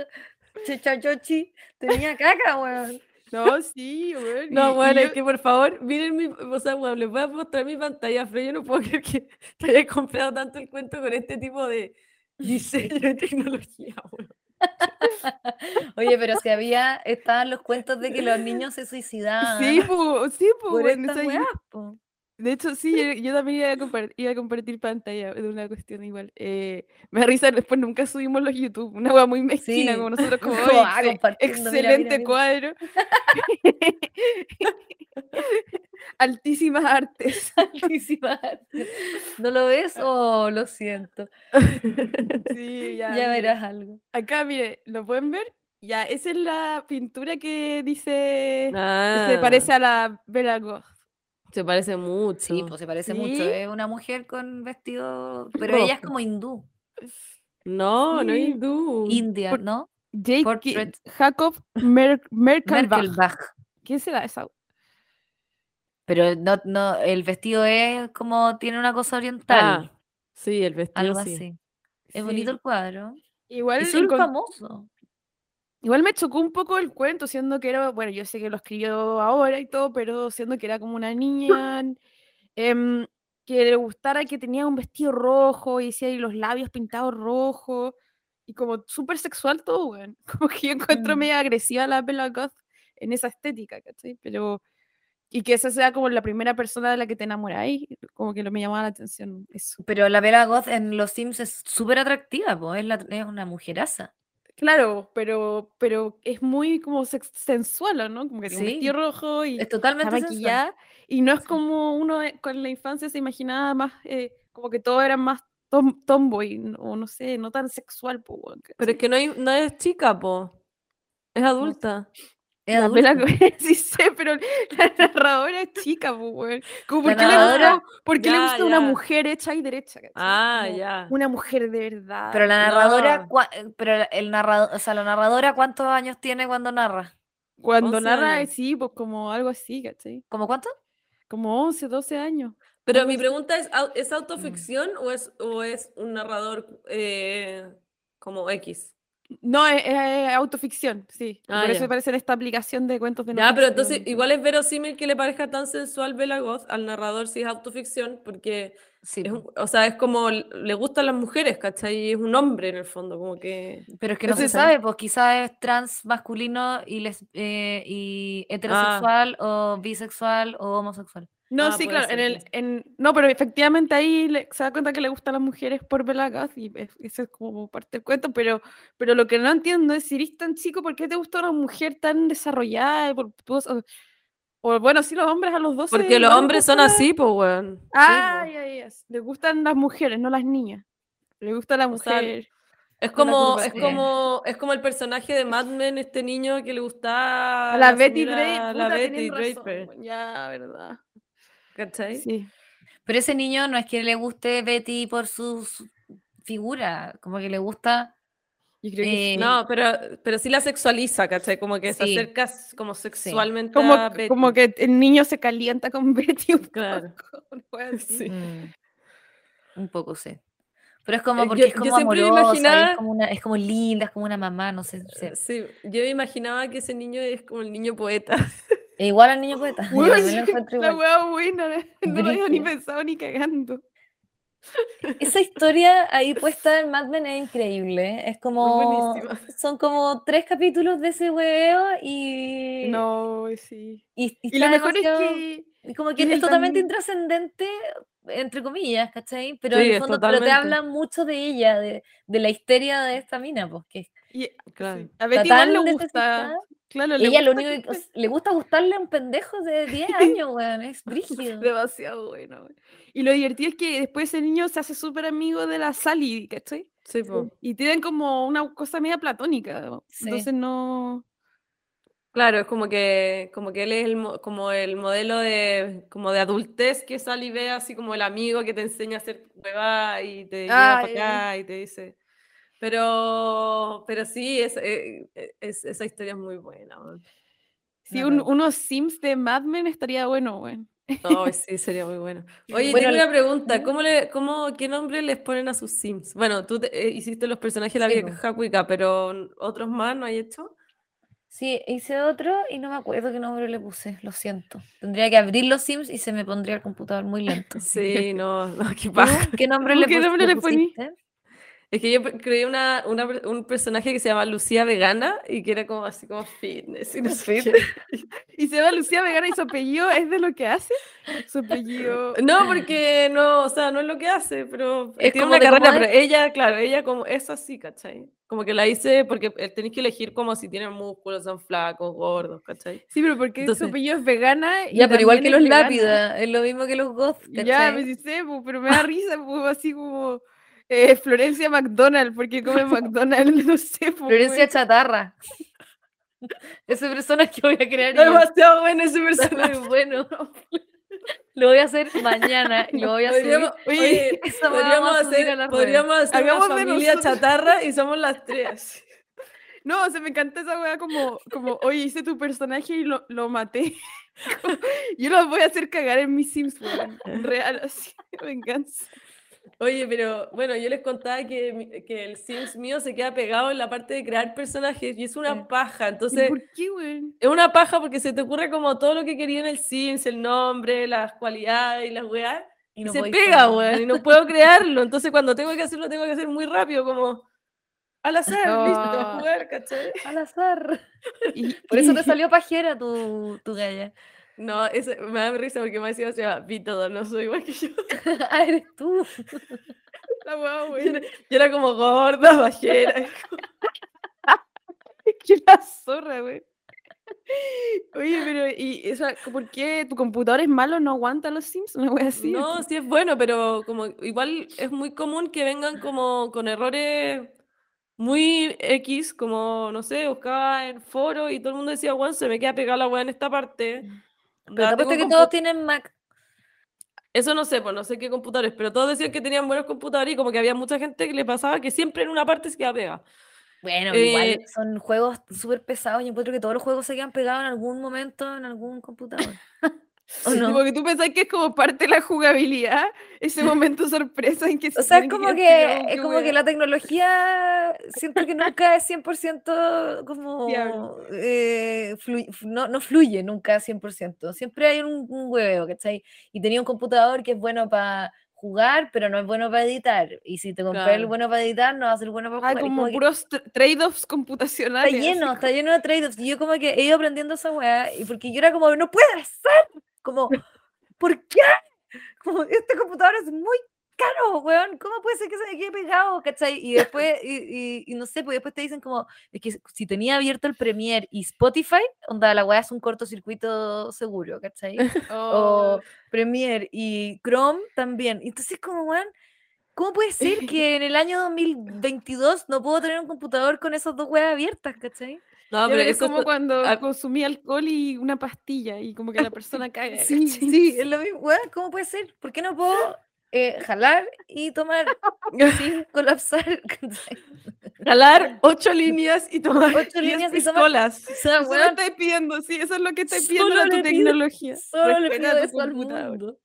Chechachochi tenía caca, weón. No, sí, y- No, y bueno, yo- es que por favor, miren mi. O sea, weón, les voy a mostrar mi pantalla, pero yo no puedo creer que te haya comprado tanto el cuento con este tipo de diseño de tecnología. Oye, pero si había, estaban los cuentos de que los niños se suicidaban. Sí, pues, sí, pues, por weón, estas o sea, yo- weas, po. De hecho, sí, yo, yo también iba a, compar- iba a compartir pantalla de una cuestión igual. Eh, me da risa, después nunca subimos los YouTube, una hueá muy mezquina, Sí, como nosotros, como, como, "Oye, ah, compartiendo, mira, excelente mira, mira". cuadro. Altísimas artes. Altísima arte. ¿No lo ves? Oh, lo siento. Sí, ya, Ya, verás algo. Acá, mire, ¿lo pueden ver? Ya, esa es la pintura que dice, que Ah, se parece a la Bella Goth. Se parece mucho. Sí, pues se parece mucho. Es una mujer con vestido, pero ella es como hindú, No, no hindú. india, Por- ¿no? Jake Portrait. Jacob Mer Merkelbach. Merkelbach. ¿Quién será esa? Pero no, no, el vestido es como tiene una cosa oriental, Ah, sí, el vestido algo sí. así. Es Sí. bonito el cuadro. Igual Es famoso. Igual me chocó un poco el cuento, siendo que era, bueno, yo sé que lo escribió ahora y todo, pero siendo que era como una niña em, que le gustara que tenía un vestido rojo y decía y los labios pintados rojos y como súper sexual todo, weón. Como que yo encuentro Mm. medio agresiva la Bella Goth en esa estética, ¿cachai? Pero, y que esa sea como la primera persona de la que te enamoráis, como que lo me llamaba la atención eso. Pero la Bella Goth en Los Sims es súper atractiva, po, es, la- es una mujeraza. Claro, pero, pero es muy como sensual, ¿no? Como que tiene un Sí, vestido rojo y Es totalmente maquillada y no es como uno de- con la infancia se imaginaba más, eh, como que todo era más tom- tomboy o no sé, no tan sexual, po, Pero es que no, hay, no es chica, po. Es adulta. La sí sé, pero la narradora es chica, pues. Como, ¿por La qué, le gusta, por qué le Ya, gusta una mujer hecha y derecha? ¿cachai? Ah, Como ya. Una mujer de verdad. Pero la narradora, No. cua- eh, pero el narrador, o sea, la narradora, ¿cuántos años tiene cuando narra? Cuando 11 narra, años. sí, pues como algo así, ¿cachai? ¿Cómo cuánto? Como 11, 12 años. Pero mi pregunta es, ¿au- Mm. ¿es autoficción o es, o es un narrador eh, como X? No, es, es autoficción, sí. Ah, por ya. eso aparece en esta aplicación de cuentos de no Ya, pero entonces igual es verosímil que le parezca tan sensual Bella Goth al narrador si es autoficción, porque Sí, es o sea, es como le gustan las mujeres, ¿cachai? Y es un hombre en el fondo, como que... pero es que no Ese se es- sabe, pues quizás es trans masculino y, les, eh, y heterosexual o bisexual o homosexual. No, Ah, sí, claro. en el, en, no, pero efectivamente ahí le- se da cuenta que le gustan las mujeres por Goth y es- eso es como parte del cuento, pero, pero lo que no entiendo es si eres tan chico, ¿por qué te gusta una mujer tan desarrollada? Por- o, o, bueno, sí, los hombres a los 12. Porque los hombres son la- así, pues, weón. Sí, po. Ah, ya, ya, Les gustan las mujeres, no las niñas. Le gusta la O sea, mujer. Es la como, es sí. como, es como el personaje de Mad Men, este niño que le gustaba A la Betty señora- Draper. la Betty Draper, Ya, verdad. ¿Cachai? Sí. Pero ese niño no es que le guste Betty por su su figura, como que le gusta. Yo creo que eh, sí. No, pero, pero sí la sexualiza, ¿cachai? Como que se acerca como sexualmente Como, a Betty. como que el niño se calienta con Betty un Claro. poco. Sí. mm, un poco, sí. Pero es como Eh, porque yo- es yo como siempre amorosa, imaginaba- es, como una, es como linda, es como una mamá, no sé. sé. Sí, yo me imaginaba que ese niño es como el niño poeta. E igual al niño poeta. yo la wea buena, no lo había ni pensado ni cagando. Esa historia ahí puesta en Mad Men es increíble. ¿eh? Es como. Son como tres capítulos de ese huevo y. No, sí. Y, y Y lo mejor es que como que es totalmente también- intrascendente, entre comillas, ¿cachai? Pero Sí, en el fondo, pero te habla mucho de ella, de, de la histeria de esta mina, pues que y- Claro. a Betty igual le gusta. Claro, le Ella lo único que le gusta gustarle a un pendejo de 10 años, weón, es brígido. demasiado bueno. weón. Y lo divertido es que después ese niño se hace súper amigo de la Sally, ¿cachai? Sí, po. Y tienen como una cosa media platónica. Sí. Entonces no. Claro, es como que, como que él es el, mo- como el modelo de, como de adultez que Sally ve, así como el amigo que te enseña a hacer huevada y te lleva para acá y te dice. Pero, pero sí, es, eh, eh, es- esa historia es muy buena. Sí, un- no. unos Sims de Mad Men estaría bueno. Ay, sí, sería muy bueno. Oye, Bueno, tengo una pregunta. ¿Cómo le, cómo, qué nombre les ponen a sus Sims? Bueno, tú te- eh, hiciste los personajes de la Sí, vieja Cuica, pero ¿otros más no hay hecho? Sí, hice otro y no me acuerdo qué nombre le puse, lo siento. Tendría que abrir los Sims y se me pondría el computador muy lento. Sí, no, no, qué ¿Tú paja. ¿Qué nombre ¿Tú le, qué pus- nombre le le poní? Es que yo creé una, una un personaje que se llama Lucía Vegana y que era como así como fitness y no sé qué. Y se llama Lucía Vegana y su apellido es de lo que hace. Su apellido. No, porque no, o sea, no es lo que hace, pero Es tiene como una carrera, pero ella, claro, ella como es así, ¿cachai? Como que la hice porque eh, tenéis que elegir como si tienen músculos, son flacos, gordos, ¿cachai? Sí, pero porque Entonces- su apellido es vegana. y Ya, pero igual que los vegana. lápida, es lo mismo que los goth, Ya, ¿cachai? me sí sé, po, pero me da risa, po, así como eh, Florencia McDonald, porque come McDonald's, no sé. Florencia. Chatarra. Ese personaje que voy a crear yo. demasiado bueno ese personaje. muy bueno. Lo voy a hacer mañana lo voy a subir. Podríamos, oye, Esa podríamos subir hacer, podríamos hacer Hagamos una familia nosotros. chatarra y somos las tres. No, o sea, me encanta esa weá como, como, oye, hice tu personaje y lo, lo maté. Como, Yo lo voy a hacer cagar en mis Sims, weón. Real, así, venganza. Oye, pero bueno, yo les contaba que, que el Sims mío se queda pegado en la parte de crear personajes y es una Sí. paja. ¿Y Entonces, ¿Por qué, weón? es una paja porque se te ocurre como todo lo que quería en el Sims, el nombre, las cualidades y las weas. Y Y no se podéis pega, weón, y no puedo crearlo. Entonces, cuando tengo que hacerlo, tengo que hacer muy rápido, como al azar, listo, a jugar, ¿cachai? Al azar. Y- Por eso y- te salió pajera tu, tu galla. No, eso, me da risa porque me decía, se llama vi todo, no soy igual que yo. ah, eres tú. La weá, Yo weón. era, yo era como gorda, bajera. Qué la zorra, güey. Oye, pero, ¿y eso, por qué tu computador es malo, no aguanta los Sims? Una wea así. No, sí es bueno, pero como igual es muy común que vengan como con errores muy X, como, no sé, buscaba en foro y todo el mundo decía, bueno, se me queda pegada la weá en esta parte. Pero te apuesto que todos tienen Mac. Eso no sé, pues no sé qué computadores, pero todos decían que tenían buenos computadores y como que había mucha gente que le pasaba que siempre en una parte se quedaba pegada. Bueno, Eh, igual son juegos súper pesados. Yo encuentro que todos los juegos se quedan pegados en algún momento en algún computador. ¿O no? Como que tú pensás que es como parte de la jugabilidad, ese momento sorpresa en que O se sea, es como que, es como que la tecnología siento que nunca es 100% como eh, flu- no, no fluye nunca 100%. Siempre hay un, un hueveo, ¿cachai? Y tenía un computador que es bueno para jugar, pero no es bueno para editar. Y si te compras el Claro. bueno para editar, no va a ser bueno para Ah, jugar. Como como que puros tra- trade-offs está computacionales. así lleno, está lleno de trade-offs. Y yo como que he ido aprendiendo esa weá. Y porque yo era como, no puede ser. Como, ¿por qué? Como, este computador es muy caro, weón. ¿Cómo puede ser que se me quede pegado? ¿Cachai? Y después, y, y- y no sé, pues después te dicen como, es que si tenía abierto el Premiere y Spotify, onda, la weá es un cortocircuito seguro, ¿cachai? Oh, O Premiere y Chrome también. Entonces, como, weón, ¿cómo puede ser que en el año 2022 no puedo tener un computador con esas dos weas abiertas, ¿cachai? No, pero es como cuando consumí alcohol y una pastilla y como que la persona cae. Sí, sí, es lo mismo. Weón, ¿cómo puede ser? ¿Por qué no puedo eh, jalar y tomar sin colapsar? Jalar ocho líneas y tomar Ocho líneas y tomar- piscolas. O sea, Eso lo estáis pidiendo, sí, eso es lo que estáis pidiendo a tu pido- tecnología. solo le pido eso al mundo.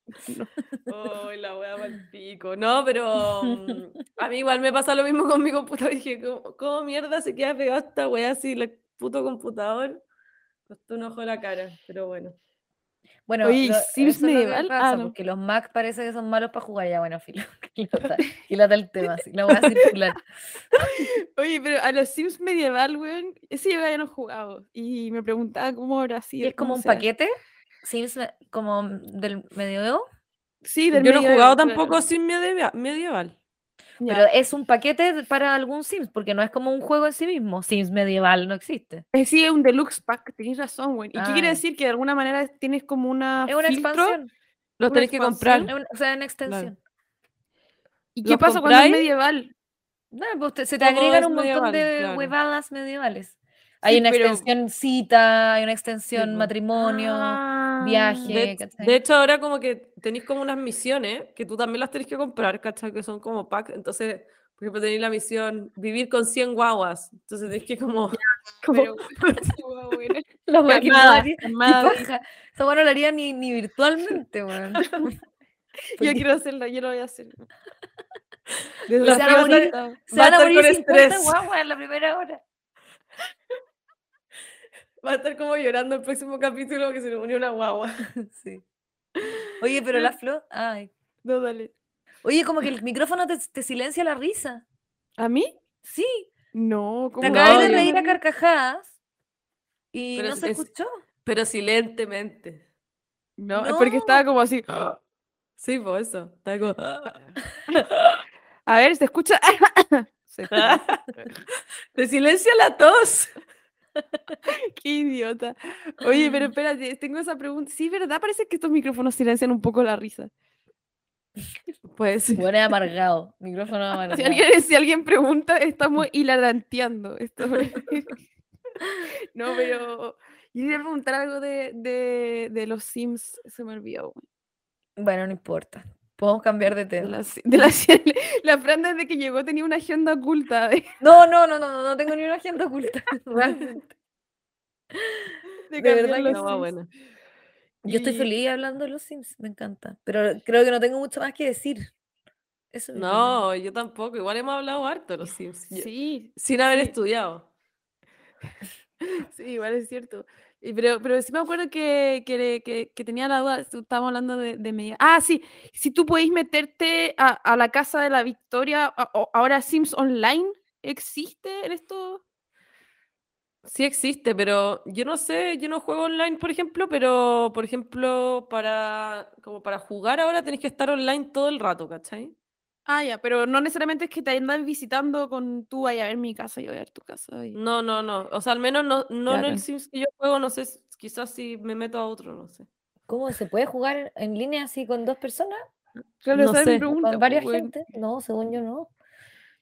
Oh, la wea pa'l pico. No, pero mm, a mí igual me pasa lo mismo con mi computador. Dije, ¿cómo, cómo mierda se queda pegada esta wea si el puto computador costó un ojo a la cara? Pero bueno. Bueno, Oye, ¿y lo- Sims medieval? pasa, Ah, no. porque los Mac parece que son malos para jugar. Ya, bueno, filo. Que lata, que lata el tema, así, la voy a circular. Oye, pero a los Sims medieval, weón, ese yo ya no he jugado. Y me preguntaba cómo habrá sido. Es como un sea. paquete, Sims como del medioevo, Sí, del Yo no he medieval, jugado claro. tampoco medieva- medieval. Pero es un paquete para algún Sims, porque no es como un juego en sí mismo. Sims medieval no existe. Eh, Sí, es un deluxe pack, tenés razón, güey. ¿Y qué quiere Ah. decir? Que de alguna manera tienes como una Es una filtro. expansión, Los ¿Una tenéis que comprar. una- o sea, una extensión. ¿Y qué ¿Los pasa cuando es medieval? No, pues te- se te agregan un montón medieval, de claro. huevadas medievales. Hay una pero- extensión cita, hay una extensión matrimonio, Ah, viaje. De, hecho, ahora como que tenéis como unas misiones que tú también las tenés que comprar, ¿cachai? Que son como pack. Entonces, por ejemplo, tenéis la misión vivir con 100 guaguas. Entonces tenéis que como... como Pero, guau, güey, La wea que no Calmada, haría- ni, ni virtualmente, weón. Yo quiero hacerla, yo lo voy a hacer. Se Las van a morir- Se van a morir con 50 estrés. guaguas en la primera hora. Va a estar como llorando el próximo capítulo que se le unió una guagua. Sí. Oye, pero la flor. Ay. No, dale. Oye, como que el micrófono te, te silencia la risa. ¿A mí? Sí. No, Te como No, acabas de reír a carcajadas. Y Pero no se es- escuchó. Pero silentemente. No, es porque estaba como así. Sí, por eso. Está como... A ver, ¿se escucha? Se escucha. Te silencia la tos. Qué idiota. Oye, pero espérate, tengo esa pregunta. Sí, ¿verdad? Parece que estos micrófonos silencian un poco la risa. Pues Bueno, amargado. Micrófono amargado. Si alguien, si alguien pregunta, estamos hilaranteando. Esto. no, pero yo quería preguntar algo de, de, de los Sims. Se me olvidó. Bueno, no importa. Podemos cambiar de De tema. la, de la, Fran desde que llegó tenía una agenda oculta de, No, no, no, no, no, no tengo ni una agenda oculta. realmente. de De verdad que no va buena. Yo estoy feliz hablando de los Sims, me encanta. Pero creo que no tengo mucho más que decir. Eso. No, yo tampoco. Igual hemos hablado harto de los Sims. yo- Sí, Sin haber sí. estudiado. Sí, igual es cierto. Pero, pero sí me acuerdo que, que, que- tenía la duda, estábamos hablando de, media. Ah, sí, si tú podéis meterte a, la casa de la Victoria, ahora Sims Online, ¿existe en esto? Sí existe, pero yo no sé, yo no juego online, por ejemplo, pero por ejemplo, para como para jugar ahora tenés que estar online todo el rato, ¿cachai? Ah, ya, pero no necesariamente es que te andan visitando con tú vaya a ver mi casa, yo voy a ver tu casa. y- No, no, no. O sea, al menos no, no en Claro. el Sims que yo juego, no sé, quizás si me meto a otro, no sé. ¿Cómo se puede jugar en línea así con dos personas? Claro, no esa es mi sé. pregunta. ¿Con varias weón. gente? No, según yo no.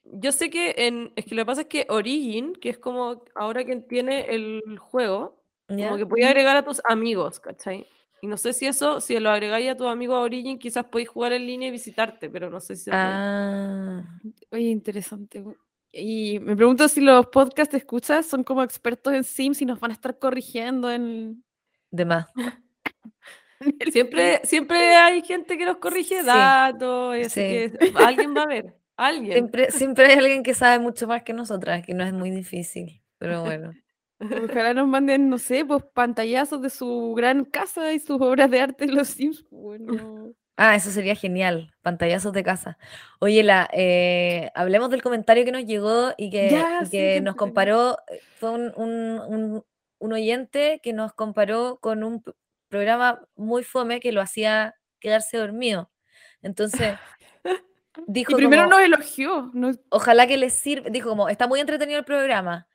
yo sé que en. Es que lo que pasa es que Origin, que es como ahora quien tiene el juego, ¿Ya? como que podía agregar a tus amigos, ¿cachai? Y no sé si eso, si lo agregáis a tus amigos a Origin, quizás podéis jugar en línea y visitarte, pero no sé si. Ah, Oye, interesante. Y me pregunto si los podcasts que escuchas son como expertos en Sims y nos van a estar corrigiendo en... de más. Siempre, siempre hay gente que nos corrige Sí, datos, y así sí. que alguien va a ver. Alguien. Siempre, siempre hay alguien que sabe mucho más que nosotras, que no es muy difícil, pero bueno. Ojalá nos manden, no sé, pues pantallazos de su gran casa y sus obras de arte en los Sims. Bueno, Ah, eso sería genial, pantallazos de casa. Oye, la, eh, hablemos del comentario que nos llegó y que, Ya, y sí, que qué nos comparó, eh, fue un, un- un- un oyente que nos comparó con un programa muy fome que lo hacía quedarse dormido. Entonces, dijo y primero como, nos elogió. nos- ojalá que les sirva, dijo como, está muy entretenido el programa.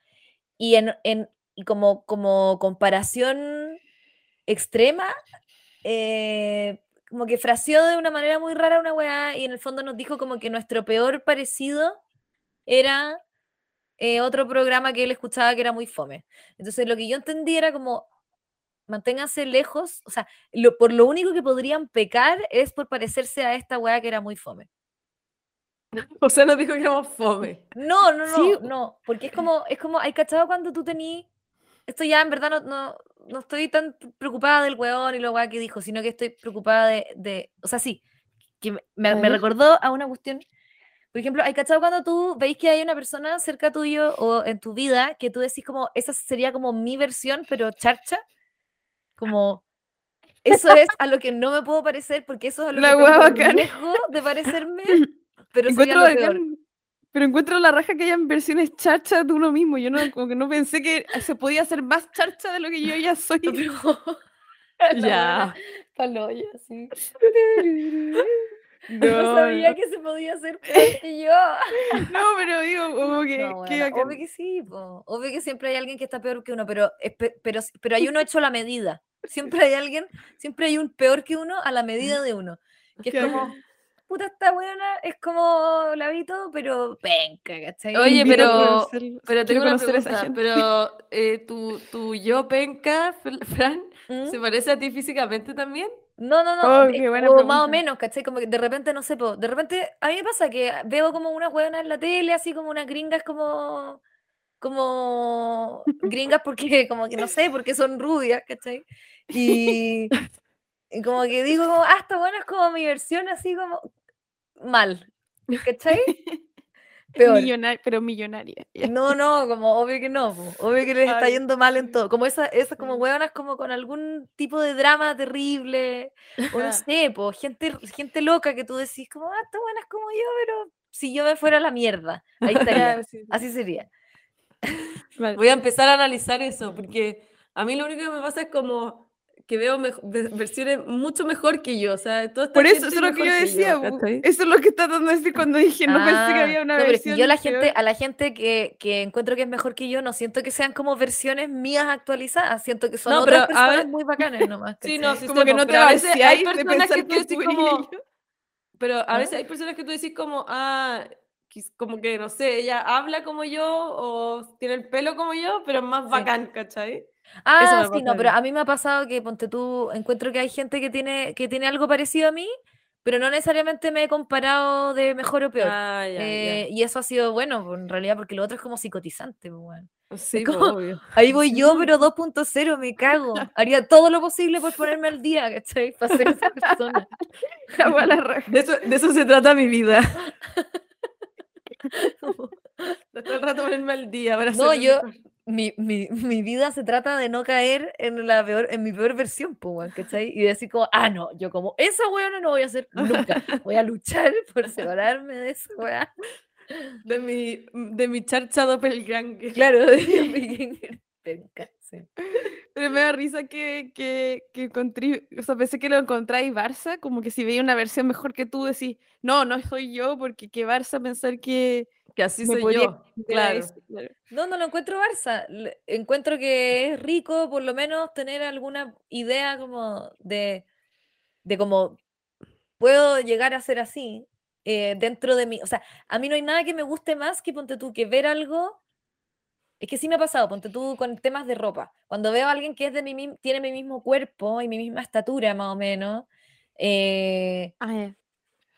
Y en, en- y como, como comparación extrema, eh, como que fraseó de una manera muy rara una weá y en el fondo nos dijo como que nuestro peor parecido era eh, otro programa que él escuchaba que era muy fome. Entonces lo que yo entendí era como, manténganse lejos, o sea, lo, por lo único que podrían pecar es por parecerse a esta weá que era muy fome. O sea, nos dijo que éramos fome. No, no, no, Sí. no, porque es como, es como, hay cachado cuando tú tení, esto ya en verdad no, no, no estoy tan preocupada del weón y lo weá que dijo, sino que estoy preocupada de, de o sea, sí, que me, me- recordó a una cuestión, por ejemplo, hay cachado cuando tú veis que hay una persona cerca tuyo o en tu vida que tú decís como, esa sería como mi versión, pero charcha, como... Eso es a lo que no me puedo parecer porque eso es a lo La que tengo de parecerme, pero sería lo peor. bacán, pero encuentro la raja que hayan versiones charcha de uno mismo. Yo no, como que no pensé que se podía hacer más charcha de lo que yo ya soy. Ya. Paloya, sí. No, No sabía no. que se podía hacer peor que yo. No, pero digo, como que. No, obvio que sí, po. obvio que siempre hay alguien que está peor que uno, pero, pero, pero hay uno hecho a la medida. Siempre hay alguien, siempre hay un peor que uno a la medida de uno. Que es como. Puta, esta weona es como Lavito, pero penca, ¿cachai? Oye, pero, conocer- pero tengo una pregunta. Pero eh, tu, tu yo penca, Fran, ¿Mm? ¿se parece a ti físicamente también? No, no, no. Oh, buena o más o menos, ¿cachai? Como que de repente, no sé, po, de repente a mí me pasa que veo como una huevona en la tele, así como unas gringas como, como gringas porque, como que no sé, porque son rubias, ¿cachai? Y, y como que digo, como, ah, esta buena es como mi versión así como mal, ¿cachai? Peor. Millonar- pero millonaria. No, no, como obvio que no, po, obvio que les está yendo mal en todo. Como esa, esas como hueonas como con algún tipo de drama terrible, o no sé, po, gente, gente loca que tú decís como, ah, esta buena es como yo, pero si yo me fuera a la mierda, ahí estaría. Así sería. Vale. Voy a empezar a analizar eso, porque a mí lo único que me pasa es como que veo versiones mucho mejor que yo. O sea, toda esta Por eso, eso es lo que yo decía. bu. ¿cachai? eso es lo que está tratando de decir cuando dije, no pensé que Ah, había una no, pero que versión. yo la gente, a la gente que, que encuentro que es mejor que yo, no siento que sean como versiones mías actualizadas, siento que son No, otras pero, personas ver, muy bacanas nomás. Sí, no, sí Como que no te pero a veces hay personas que tú que decís como... Pero a ¿Ah? veces hay personas que tú decís como, ah, como que, no sé, ella habla como yo o tiene el pelo como yo, pero es más Sí. bacán, ¿cachai? Ah, sí, no, a pero a mí me ha pasado que, ponte tú, encuentro que hay gente que tiene, que tiene algo parecido a mí, pero no necesariamente me he comparado de mejor o peor. Ah, ya, Eh, y eso ha sido bueno, pues, en realidad, porque lo otro es como psicotizante. pues, weón. ya. Sí, como- po, obvio. Ahí voy yo, pero 2.0, me cago. Haría todo lo posible por ponerme al día, ¿cachai? Para ser esa persona. De eso, de eso se trata mi vida. Todo el rato ponerme al día para No, yo-. Mi, mi, mi vida se trata de no caer en la peor, en mi peor versión, pues, ¿cachai? Y decir como, ah, no, yo como esa weona no voy a hacer nunca. Voy a luchar por separarme de esa weá. De mi, de mi charcha doppelganger. Claro, de mi- penca, sí. Pero me da risa que, que, que encontré, o sea, pensé que lo encontráis Barça, como que si veía una versión mejor que tú, decís, no, no soy yo, porque que Barça pensar que Que así me soy yo. Claro. No, no lo encuentro Barça. Encuentro que es rico por lo menos tener alguna idea como de, de cómo puedo llegar a ser así. eh, dentro de mí. O sea, a mí no hay nada que me guste más que ponte tú que ver algo. Es que sí me ha pasado, ponte tú con temas de ropa. Cuando veo a alguien que es de mi, tiene mi mismo cuerpo y mi misma estatura, más o menos, eh, Ah.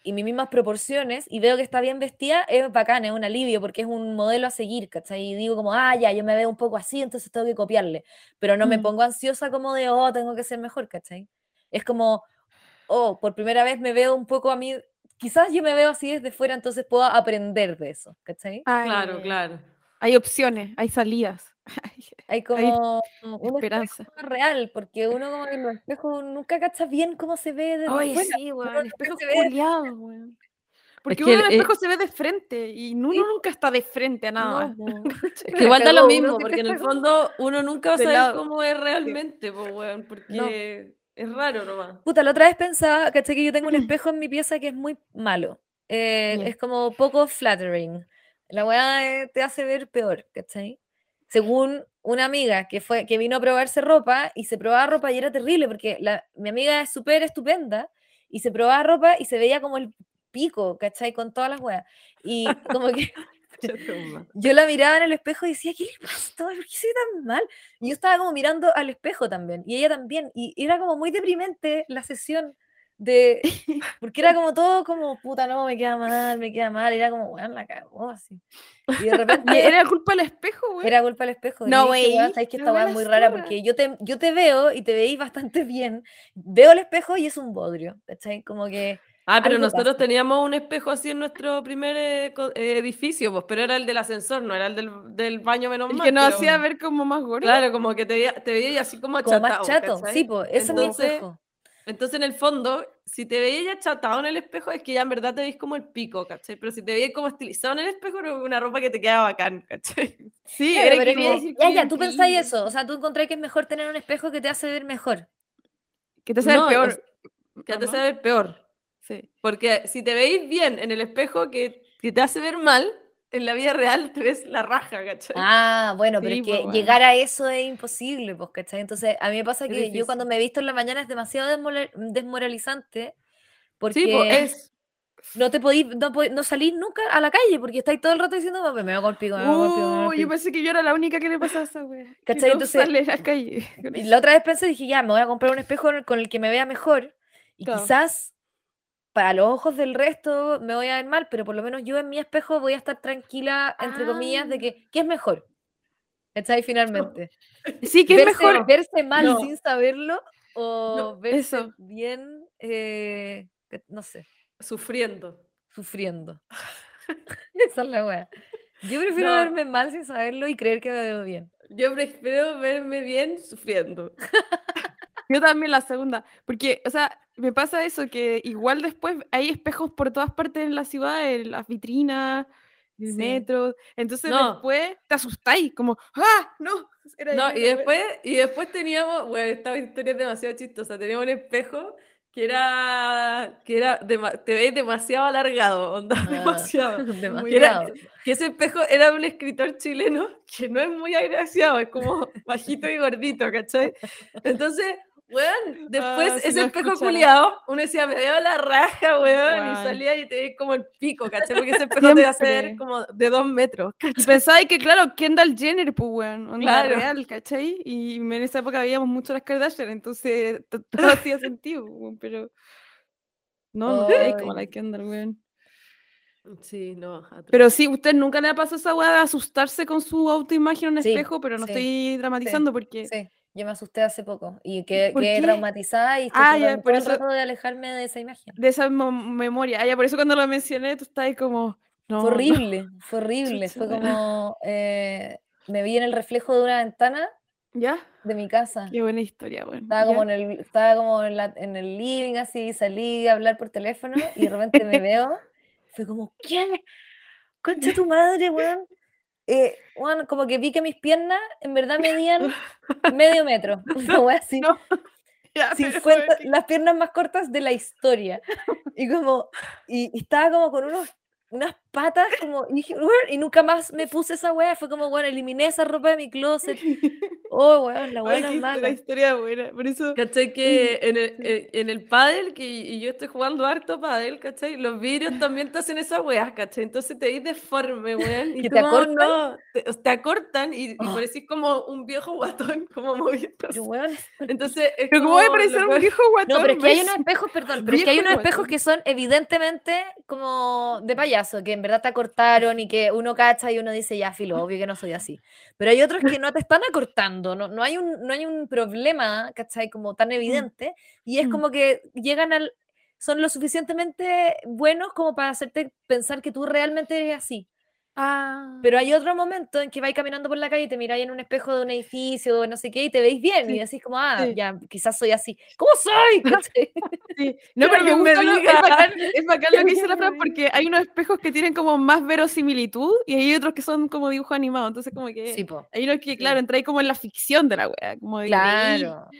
Y mis mismas proporciones, y veo que está bien vestida, es bacán, es un alivio, porque es un modelo a seguir, ¿cachai? Y digo como, ah, ya, yo me veo un poco así, entonces tengo que copiarle. Pero no me Mm. pongo ansiosa como de, oh, tengo que ser mejor, ¿cachai? Es como, oh, por primera vez me veo un poco a mí, quizás yo me veo así desde fuera, entonces puedo aprender de eso, ¿cachai? Ah, Claro, claro. Hay opciones, hay salidas. Hay como un esperanza. espejo real, porque uno como en los espejos nunca cacha bien cómo se ve fuera. sí, weón, culiados, weón. Porque que uno en el- eh, espejo se ve de frente y uno Sí. nunca está de frente a nada. No. Es que igual da lo mismo, porque en el fondo uno nunca va a De saber cómo es realmente, weón, porque es raro nomás. Puta, la otra vez pensaba, ¿cachai? Que yo tengo un espejo en mi pieza que es muy malo. Eh. Es como poco flattering. La weá eh, te hace ver peor, ¿cachai? Según una amiga que fue que vino a probarse ropa y se probaba ropa y era terrible porque la, mi amiga es súper estupenda y se probaba ropa y se veía como el pico, ¿cachai? Con todas las weas. Y como que yo la miraba en el espejo y decía, ¿qué le pasa? ¿Por qué soy tan mal? Y yo estaba como mirando al espejo también, y ella también, y era como muy deprimente la sesión de, porque era como todo como, puta, no, me queda mal, me queda mal, era como, weón, la cagó así. Y de repente era culpa del espejo, güey. era culpa del espejo. No, güey, "Weón, sabes que esta weá es muy rara zorra". porque yo te, yo te veo y te veis bastante bien, veo el espejo y es un bodrio, ¿cachai? Como que... Ah, pero nosotros pasa. teníamos un espejo así en nuestro primer eh, eh, edificio, pues, pero era el del ascensor, no era el del, del baño menos El mal. que nos pero- hacía ver como más gordo. Claro, como que te veía, te veía así como Como achatado. más chato, ¿cachai? sí, pues, ese es mi Entonces, espejo. Entonces, en el fondo, si te veías ya achatado en el espejo, es que ya en verdad te veis como el pico, ¿cachai? Pero si te veías como estilizado en el espejo, era una ropa que te quedaba bacán, ¿cachai? Sí, Claro, era pero como- decir ya, ya, tú pensáis eso, o sea, tú encontrás que es mejor tener un espejo que te hace ver mejor. Que te hace ver No, o peor. sea, Que te hace ver peor. Sí. Porque si te veis bien en el espejo que, que te hace ver mal, en la vida real te ves la raja, ¿cachai? Ah, bueno, pero Sí, es que pues, bueno. llegar a eso es imposible, pues, ¿cachai? Entonces, a mí me pasa que yo cuando me he visto en la mañana es demasiado desmoralizante porque sí, pues es. no te podís, no, no salís nunca a la calle porque estáis todo el rato diciendo, "Me- me voy a golpear, me voy a golpear, me voy a Uh, yo golpear". pensé que yo era la única que le pasaba esa wea. ¿Cachai? no Entonces- sale a la calle. Y la otra vez pensé, dije, ya, me voy a comprar un espejo con el que me vea mejor. Y Claro. quizás para los ojos del resto me voy a ver mal, pero por lo menos yo en mi espejo voy a estar tranquila, entre comillas, de Ah. que, ¿qué es mejor? ¿Cachai? Finalmente. Sí, que es mejor. verse mal No. sin saberlo o No, verse eso. bien, eh, no sé, Sufriendo. sufriendo. Esa es la wea. Yo prefiero verme mal sin saberlo y creer que me veo bien. Yo prefiero verme bien sufriendo. Yo también la segunda. Porque, o sea, me pasa eso, que igual después hay espejos por todas partes en la ciudad, en las vitrinas, en el Sí. metro. Entonces No. después te asustáis, como, ¡ah! No. Era No, era y la wea". después, y después teníamos, bueno, esta historia es demasiado chistosa, teníamos un espejo que era, que era, dema- te veis demasiado alargado, onda, Ah, demasiado. Demasiado. Que ese espejo era un escritor chileno que no es muy agraciado, es como bajito y gordito, ¿cachai? Entonces, weón, después Ah, si ese espejo culiado, uno decía, me veo la raja, weón, y salía y te veis como el pico, ¿cachai? Porque ese espejo te va a hacer como de dos metros, Y pensaba que, claro, Kendall Jenner, pues, weón, Claro. real, ¿cachai? Y en esa época veíamos mucho las Kardashian, entonces to- todo hacía sentido, weón, pero... No, no veis como la Kendall, weón. Sí, no. Pero sí, ¿usted nunca le ha pasado esa weá de asustarse con su autoimagen en un Sí, espejo? Pero no sí, estoy dramatizando porque... Yo me asusté hace poco y que ¿Por quedé qué? traumatizada y estoy Ah, ya, tratando por eso- rato de alejarme de esa imagen. De esa mo- memoria. Ah, ya, por eso cuando lo mencioné, tú estabas como... No, Fue no. horrible, fue horrible. Chucha, Fue como eh, me vi en el reflejo de una ventana ¿Ya? de mi casa. Qué buena historia, weón. Estaba como, en el, estaba como en, la- en el living así, salí a hablar por teléfono y de repente me veo. Fue como, ¿qué? Concha tu madre, weón. Eh, weón, como que vi que mis piernas en verdad medían medio metro. Así. No. Ya, pero 50, weón, las piernas más cortas de la historia. Y como, y, y estaba como con unos, unas patas, como, y, dije, "Weón", y nunca más me puse esa weá. Fue como, bueno, eliminé esa ropa de mi closet. Oh, weón, la Ay, buena qué- la mala. historia buena. Por eso. ¿Cachai? Que en el, en- en el pádel, que y yo estoy jugando harto pádel, ¿cachai? Los vidrios también te hacen esas weas, ¿cachai? Entonces te veis deforme, weón. Y ¿Que tú, te "Oh, acortan? no", te, te acortan y, y Oh. parecís como un viejo guatón, como weón, Entonces, es Pero ¿cómo voy a como parecer un viejo guatón? No, pero es que hay unos espejos, perdón, pero es que hay unos espejos que son evidentemente como de payaso, que en verdad te acortaron y que uno cacha y uno dice, ya, filo, obvio que no soy así. Pero hay otros que no te están acortando, no, no, hay, un, no hay un problema, ¿cachai? Como tan evidente, y es Mm. como que llegan al... son lo suficientemente buenos como para hacerte pensar que tú realmente eres así. Ah. Pero hay otro momento en que vais caminando por la calle y te miráis en un espejo de un edificio o no sé qué y te veis bien Sí, y decís como, ah, sí. ya, quizás soy así. ¿Cómo soy? No, Pero pero que me lo- es, bacán, es bacán lo que dice la Fran porque hay unos espejos que tienen como más verosimilitud y hay otros que son como dibujo animado. Entonces, como que hay unos que, claro, entráis como en la ficción de la wea. Como de que. Claro. Te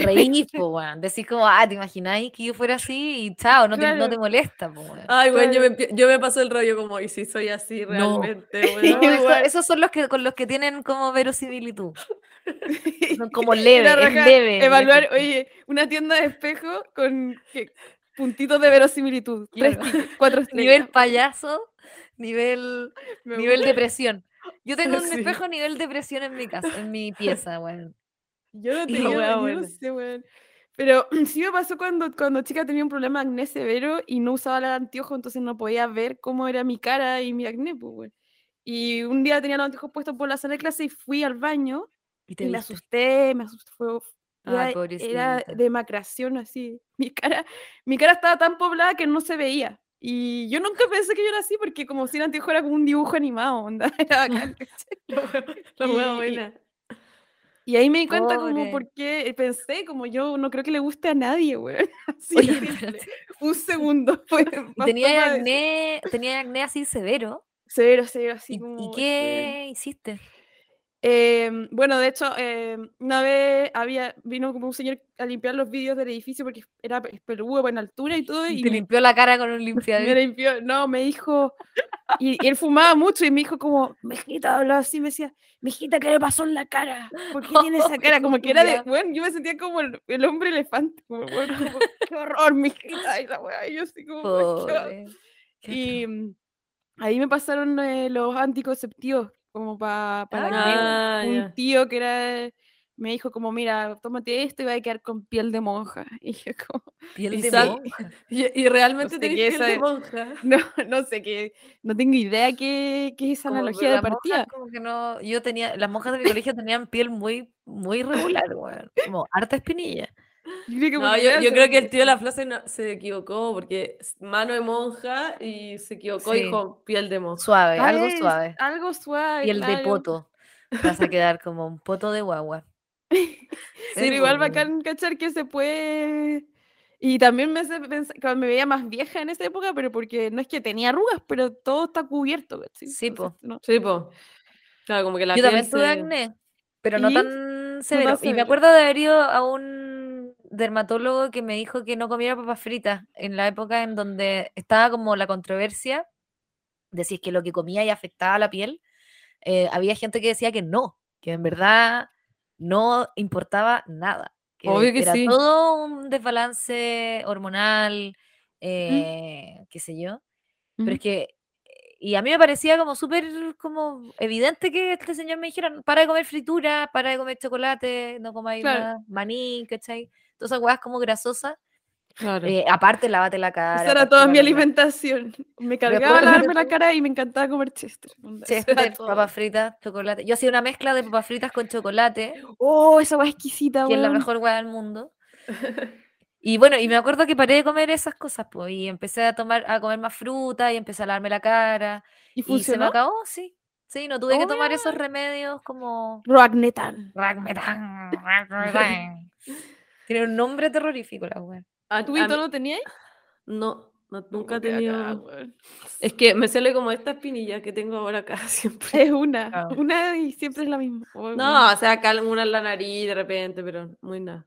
reís, po, weón. Decís como, ah, ¿te imagináis que yo fuera así? Y chao, no, te, no te Claro. molesta, po, weón. Ay, weón, yo Claro. me, empie- yo me paso el rollo como, y si soy así realmente, No, weón. eso- esos son los que con los que tienen como verosimilitud. Son como leve, es leve. Evaluar, efecto. oye, una tienda de espejos con que- puntitos de verosimilitud. Tres Claro. tickets, cuatro estrellas. Nivel payaso, nivel, Me nivel depresión. Yo tengo un Sí. espejo nivel depresión en mi casa, en mi pieza, weón. Yo no tenía, wea yo no sé, weón. Pero sí me pasó cuando, cuando chica tenía un problema de acné severo y no usaba el anteojo, entonces no podía ver cómo era mi cara y mi acné, pues, weón. Y un día tenía los anteojos puestos por la sala de clase y fui al baño Y te y me asusté, me asusté, fue, era, era pobrecita. demacración así. Mi cara, mi cara estaba tan poblada que no se veía. Y yo nunca pensé que yo era así porque como si el anteojo era como un dibujo animado, onda, era bacán. La y- buena. Y ahí me di cuenta como Pobre. por qué pensé, como yo no creo que le guste a nadie, güey. Así, Oye, un segundo. Fue, tenía acné, tenía acné así severo. Severo, severo, así ¿Y, como... y este, qué hiciste? Em, bueno, de hecho, em, una vez había, vino como un señor a limpiar los vídeos del edificio porque era pe- peludo en altura y todo, y Te me, limpió la cara con un me limpiador. limpió, no, me dijo, y, y él fumaba mucho y me dijo como, mijita, hablaba así, me decía, mijita, ¿qué le pasó en la cara? ¿Por qué tiene esa cara? Como que era de, bueno, yo me sentía como el, el hombre elefante, como, bueno, como, qué horror, mijita, y la weá, y yo así como. Pobre. Y ahí me pasaron eh, los anticonceptivos, como para para Ah, un ya. tío que era, me dijo como, mira, tómate esto y va a quedar con piel de monja. Y yo como, Piel Y de sal- monja. Y, y realmente sé tenés piel esa de monja. no, no sé qué, no tengo idea qué, qué es esa Como que analogía de partida. como que no, yo tenía, las monjas de mi colegio tenían piel muy, muy regular, weón. Como harta espinilla. Yo creo que No, yo, creo que el tío de la frase no- se equivocó porque mano de monja y se equivocó y Sí. dijo piel de monja. Suave, Ah, algo suave. Algo suave. Piel de claro. poto. Te vas a quedar como un poto de guagua. Pero Sí, igual pues, bacán cachar que se puede. Y también me hace pensar, cuando me veía más vieja en esa época, pero porque no es que tenía arrugas, pero todo está cubierto. Sí, Entonces, po. no. Sí, po. Claro, como que la Yo también tuve se- acné, pero no ¿Y? tan severo. Y me acuerdo de haber ido a un dermatólogo que me dijo que no comiera papas fritas en la época en donde estaba como la controversia de si es que lo que comía y afectaba a la piel. Eh, había gente que decía que no, que en verdad no importaba nada. Que Obvio que era sí. todo un desbalance hormonal, eh, qué sé yo. Pero es que, y a mí me parecía como súper como evidente que este señor me dijera, para de comer fritura, para de comer chocolate, no comáis Claro. más maní, ¿cachai? Todas esas huevas como grasosas. Claro. Eh, aparte, lávate la cara. Esa era toda mi alimentación. Me cargaba después- lavarme la cara y me encantaba comer chester. Chester, papas fritas, chocolate. Yo hacía una mezcla de papas fritas con chocolate, Oh, esa hueá exquisita, que es la mejor hueá del mundo. Y bueno, y me acuerdo que paré de comer esas cosas, pues, y empecé a tomar, a comer más fruta, y empecé a lavarme la cara, ¿Y y se me acabó, sí. Sí, no tuve que Oh, tomar esos remedios como Roagnetan. Ragmetan. Tiene un nombre terrorífico la wea. A- ¿Tú a y tú mí- no tenías? No, no, nunca he tenido. Es que me sale como esta espinilla que tengo ahora acá siempre. Es una, Claro. una y siempre es la misma. Oh. No, o sea, acá una en la nariz de repente, pero muy nada.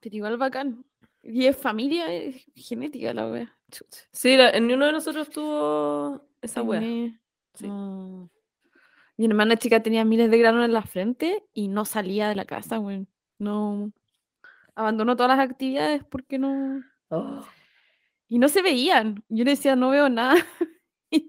Pero igual bacán. Y es familia, es genética la wea. Chucha. Sí, la- en uno de nosotros tuvo esa wea. Sí. Mi hermana chica tenía miles de granos en la frente y no salía de la casa, güey. No. Abandonó todas las actividades porque no. Oh, Y no se veían. Yo le decía, no veo nada.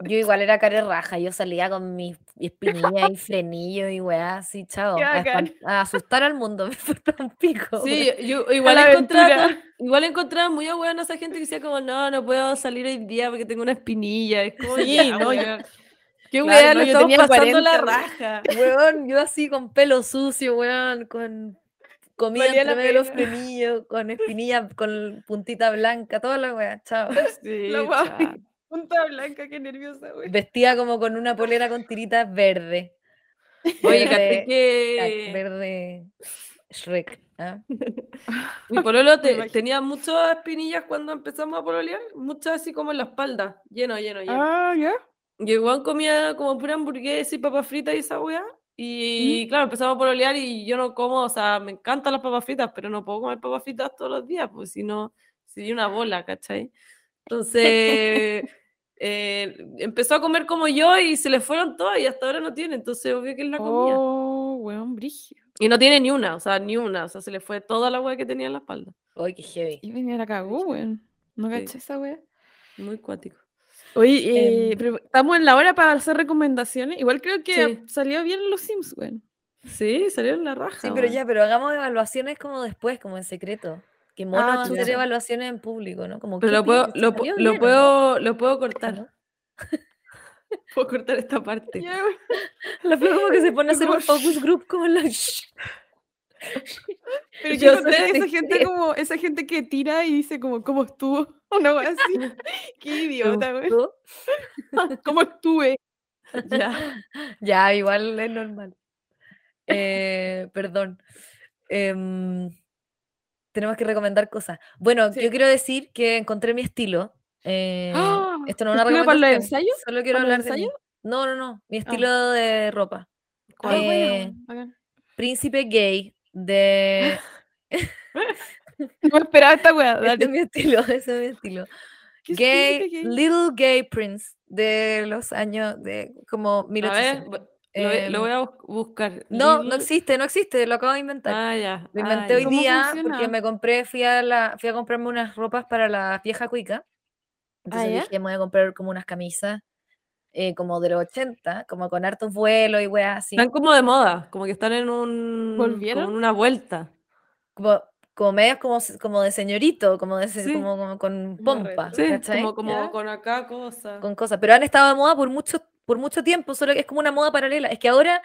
Yo igual era cara raja, yo salía con mis espinillas y frenillos y weá, así, chao. A, a asustar al mundo, me fue tan pico. Sí, yo igual encontraba, igual encontraba muy a esa gente que decía como, no, no puedo salir hoy día porque tengo una espinilla. Es como, Sí, ya, no, yo-. Qué Claro, weá, no, lo yo tenía pasando la 40, raja. Weón, yo así con pelo sucio, weón, con comida entre la medio de los frenillos, con espinilla, con puntita blanca, toda la weá, chao. Sí, La guau. chao. Punta blanca, qué nerviosa, güey. Vestía como con una polera con tiritas verde. Oye, Verde- que Verde Shrek. ¿ah? mi pololo te- tenía muchas espinillas cuando empezamos a pololear, muchas así como en la espalda, lleno, lleno, lleno. Ah, ya. Y el comía como pura hamburguesa y papas fritas y esa weá. Y claro, empezamos a pololear y yo no como, o sea, me encantan las papas fritas, pero no puedo comer papas fritas todos los días, pues si no, sería una bola, ¿cachai? Entonces, eh, empezó a comer como yo y se le fueron todas y hasta ahora no tiene, entonces obvio que él la comía. Oh, weón, brígido. Y no tiene ni una, o sea, ni una, o sea, se le fue toda la weá que tenía en la espalda. Ay, qué heavy. Y venía la cagó, weón. No Sí. caché esa weá. Muy cuático. Oye, eh, Em. estamos en la hora para hacer recomendaciones. Igual creo que Sí. salió bien los Sims, weón. Sí, salió en la raja. Sí, pero ya, pero hagamos evaluaciones como después, como en secreto. Que mono Ah, hacer evaluaciones en público, ¿no? Como Pero ¿qué lo puedo, lo, puedo, lo puedo cortar. ¿no? Puedo cortar esta parte. Weón. La como que se pone a hacer un focus group como en la... Pero Yo soy esa gente como, esa gente que tira y dice como, ¿cómo estuvo? Una así. Qué ¿Te idiota, gustó? ¿Cómo estuve? Ya. Ya, igual es normal. Eh, perdón. Em, tenemos que recomendar cosas. Bueno, Sí. yo quiero decir que encontré mi estilo. Eh, ¡Ah! esto no es una ¿Estilo para los recomendación. ensayos? Solo quiero ¿Para los hablar de ensayos? No, no, no. Mi Ah. estilo de ropa. Ah, bueno, Eh. Príncipe gay de... No esperaba esta weá, Ese es dale. mi estilo, ese es mi estilo. ¿Qué es Gay? Little Gay Prince de los años de como A ver, 1800. bu- lo, voy- Em, voy a bus- buscar. No, no existe, no existe, lo acabo de inventar. Ah, ya. Lo ah, inventé hoy ya. ¿Cómo día porque funciona? me compré, fui a, la, fui a comprarme unas ropas para la vieja cuica. Entonces ¿ya? dije, me voy a comprar como unas camisas eh, como de los 80, como con hartos vuelos y weas así. Están como de moda, como que están en un. ¿Volvieron? Como en una vuelta. Como, como medias como, se- como de señorito, como, de, se- Sí. como, como con pompa. Sí, ¿cachai? como, como con acá cosas. con cosas, pero han estado de moda por mucho, por mucho tiempo, solo que es como una moda paralela. Es que ahora,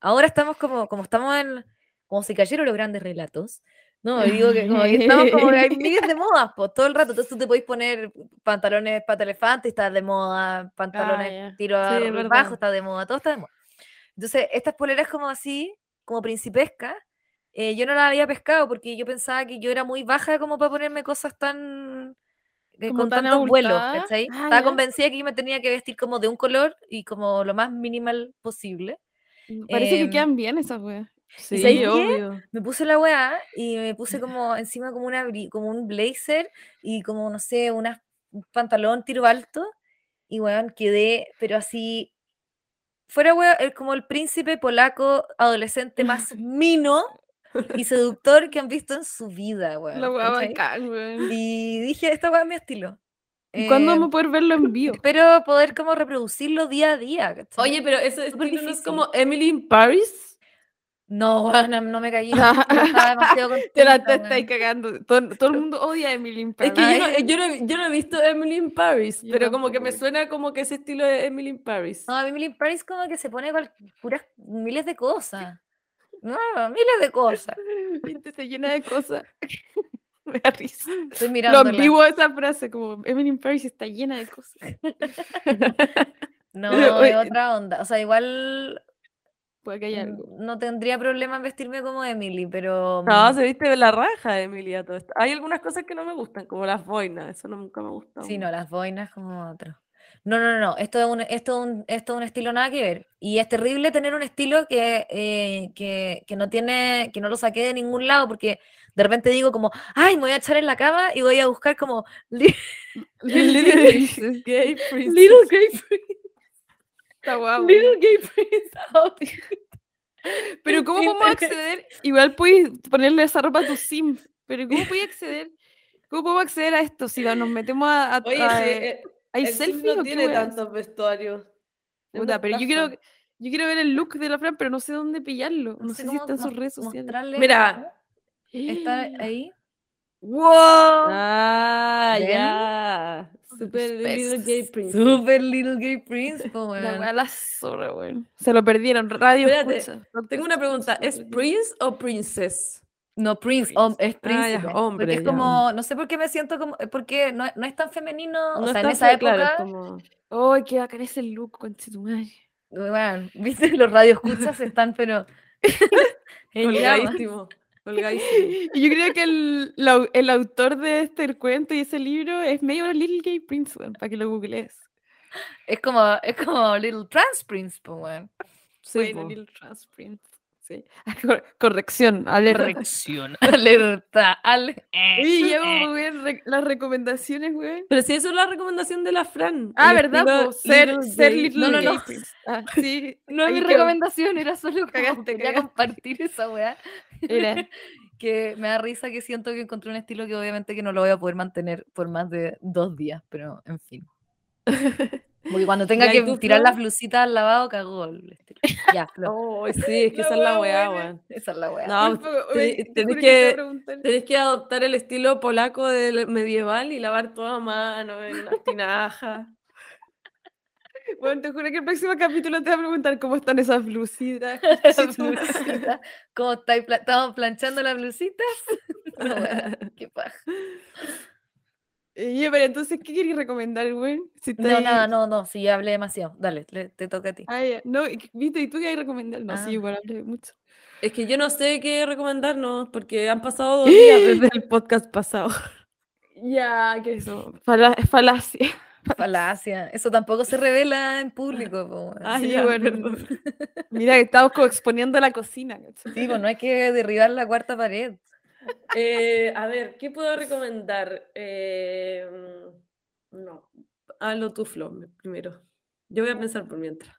ahora estamos como, como estamos en, como si cayeron los grandes relatos. No, digo que como que estamos como que hay miles de modas, pues todo el rato. Entonces tú te podéis poner pantalones pata elefante, está de moda, pantalones ya. tiro Sí, a- verdad. bajo, está de moda, todo está de moda. Entonces, estas poleras como así, como principescas, eh, yo no las había pescado porque yo pensaba que yo era muy baja como para ponerme cosas tan eh, con tan tantos vuelos. ¿cachai? Ah, Estaba ya. convencida que yo me tenía que vestir como de un color y como lo más minimal posible. Parece que Em, quedan bien esas weas. Sí, ¿sabéis qué? obvio. Me puse la weá y me puse como encima como, una, como un blazer y como, no sé, unas- un pantalón tiro alto y weón, quedé, pero así, fuera weón, como el príncipe polaco adolescente más mino y seductor que han visto en su vida, weón. La ¿cachai? bacán, weón. Y dije, esta weá es mi estilo. ¿Y cuándo Em, vamos a poder verlo en vivo? Espero poder como reproducirlo día a día. ¿cachai? Oye, pero no es difícil. como Emily in Paris. No, no, no me caí. Demasiado Te la estáis cagando. Todo, todo el mundo odia a Emily in Es que Paris. yo no, yo, no, he- yo no he visto Emily in Paris, Yo pero como que me suena como que ese estilo de Emily in Paris. No, a mí Emily in Paris como que se pone cual- puras miles de cosas. No, miles de cosas. Se llena de cosas. Me da risa. Estoy Lo mirando. ambiguo de esa frase, como Emily in Paris está llena de cosas. No, es otra onda. O sea, igual Puede que haya mm, algo. no tendría problema en vestirme como Emily, pero No, mm, se viste de la raja, Emilia, todo esto. Hay algunas cosas que no me gustan, como las boinas, eso nunca me gusta. sí, no, las boinas como otro. No, no, no. Esto es un, esto es un, esto es un estilo nada que ver. Y es terrible tener un estilo que, eh, que, que no tiene, que no lo saqué de ningún lado, porque de repente digo como, ay, me voy a echar en la cama y voy a buscar como li- Little Gay. Little Gay. Está guau. Little Gay Prince. outfit. Pero ¿cómo podemos acceder? Igual puedes ponerle esa ropa a tu sim. Pero ¿cómo puedes acceder? ¿Cómo podemos acceder a esto? Si nos metemos a... a- Oye, a- sí, eh, ¿Hay el Sim selfie no o qué tiene tantos vestuarios. Es Puta, pero yo quiero, yo quiero ver el look de la Fran, pero no sé dónde pillarlo. No, sé si cómo está en sus redes sociales. Mira. Está ahí. ¡Wow! Ah, ¿Ven? ya. Super Little Gay Prince. Super Little Gay Prince, po, weón. la zorra, weón. Se lo perdieron. Radio Espérate. Tengo una pregunta. ¿Es Prince o Princess? No, Prince, Prince. es Ah, príncipe. hombre, porque es ya. como, no sé por qué me siento como, porque no, no es tan femenino, o No sea, en esa fe- claro, época, como- ¡Ay, qué bacán es el look, conchetumare! bueno, viste, los radioescuchas están, pero en Y yo creo que el, la- el autor de este cuento y ese libro es medio Little Gay Prince, weón, para que lo googlees. Es como, es como Little Trans Prince, po, weón. Sí, Bueno. Little Trans Prince. Sí. Cor- corrección, alerta. Corrección. Alerta, al- eh, Oye, llevo, re- las recomendaciones, weón. Pero si eso es la recomendación de la Fran. Ah, ¿verdad? estilo po? Ser, Little ser Little No, no, no. Ah, sí. No es mi recomendación, era solo Cagaste, quería cagaste. compartir esa weá. Era. que me da risa que siento que encontré un estilo que obviamente que no lo voy a poder mantener por más de dos días, pero en fin. Porque cuando tenga Ya, ¿y que tú, tirar las blusitas al lavado, cagó el estilo. Ya, Flo, Oh, sí, es que La esa es la weá, weón. esa es la weá. No, te- tenés que, tenés que adoptar el estilo polaco del medieval y lavar todo a mano en una tinaja. Bueno, te juro que el próximo capítulo te voy a preguntar cómo están esas blusitas. ¿Cómo estáis estamos planchando las blusitas? No, weá, qué paja. Oye, pero entonces, ¿qué querías recomendar, güey? Si No, nada, no, no, sí, hablé demasiado. Dale, le- te toca a ti. Ah. No, ¿viste? ¿Y tú qué hay que recomendar? No, Ah. sí, igual hablé mucho. Es que yo no sé qué recomendarnos porque han pasado dos días desde el podcast pasado. Ya, que eso. Fala- falacia. Falacia. Eso tampoco se revela en público. po. Ah, Sí, ya, bueno. perdón. Mira, que estamos como exponiendo la cocina. ¿cachai? Sí, pues no hay que derribar la cuarta pared. Eh, a ver, ¿qué puedo recomendar? Eh, mm, no, hazlo tú, Flo, me- primero. Yo voy a pensar por mientras.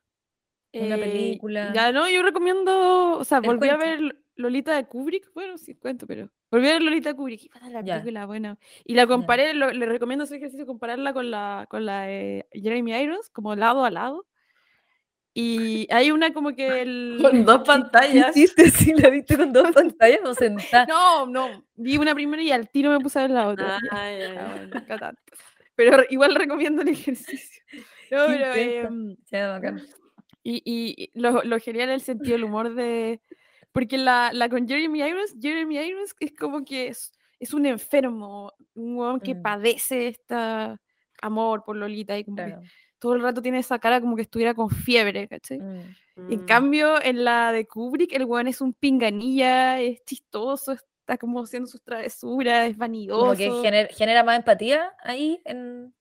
Una Eh, película. Ya, no, yo recomiendo. O sea, volví a ver Lolita de Kubrick. Bueno, sí, cuento, pero. Volví a ver Lolita de Kubrick. y la Ya. película buena. Y la comparé, lo- le recomiendo hacer ejercicio, compararla con la, con la de Jeremy Irons, como lado a lado. Y hay una como que el. Con dos ¿Qué pantallas. hiciste si la viste con dos pantallas o sentada? No, no. Vi una primero y al tiro me puse a ver la otra. Bueno, acá tanto. Pero igual recomiendo el ejercicio. No, pero, bacán. y, y- lo, lo genial es el sentido del humor de. Porque la, la con Jeremy Irons, Jeremy Irons es como que es, es un enfermo, un huevón que Mm. padece esta amor por Lolita y como que. Todo el rato tiene esa cara como que estuviera con fiebre, ¿cachai? Mm. En Mm. cambio, en la de Kubrick, el weón es un pinganilla, es chistoso, está como haciendo sus travesuras, es vanidoso. Como que gener- genera más empatía ahí en...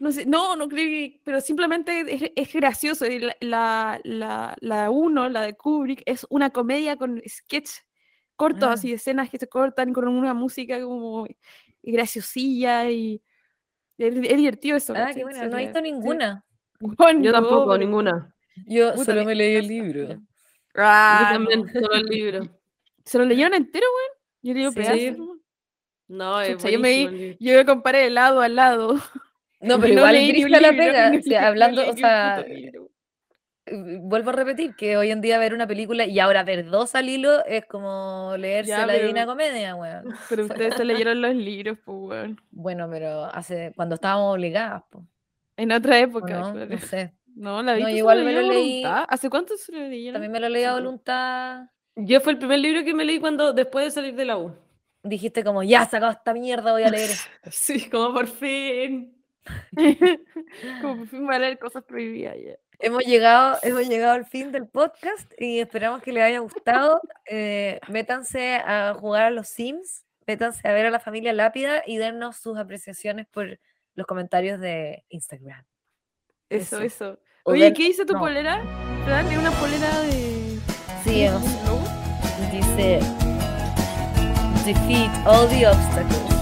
No sé, no, no creo que, pero simplemente es, es gracioso. La, la, la, la uno, la de Kubrick, es una comedia con sketch cortos, Ah. así, escenas que se cortan con una música como graciosilla y es, divertido eso. Ah, qué buena. Se No he visto ninguna. Yo tampoco, ninguna. Yo Puta, solo me leí el libro. también. Yo Ah, también, no. solo el libro. ¿Se lo leyeron entero, weón? Yo leí Sí. pedazos. nomás. No, es Chucha, yo me. Yo comparé de lado a lado. No, pero No igual un brígida la pega. o un sea, hablando, o un sea, eh, vuelvo a repetir que hoy en día ver una película y ahora ver dos al hilo es como leerse Ya, la pero- Divina Comedia, weón. Pero ustedes se leyeron los libros, pues, weón. Bueno, pero hace cuando estábamos obligadas, po, En otra ¿o época, no? claro. No sé. No, la No, viste igual me lo leí- voluntad. ¿Hace cuánto se lo leyeron? También me lo leí a voluntad. Yo fue el primer libro que me leí cuando después de salir de la U. Dijiste como, ya, sacado esta mierda, voy a leer. esto". Sí, como por fin. Como por fin voy a leer cosas prohibidas ya. Hemos llegado, hemos llegado al fin del podcast y esperamos que les haya gustado. Eh, métanse a jugar a los Sims, métanse a ver a la familia Lápida y dennos sus apreciaciones por los comentarios de Instagram. Eso, Eso. Oye, ¿qué dice tu no. polera? ¿Verdad? ¿Es una polera de. Sí, logo? dice Defeat all the obstacles.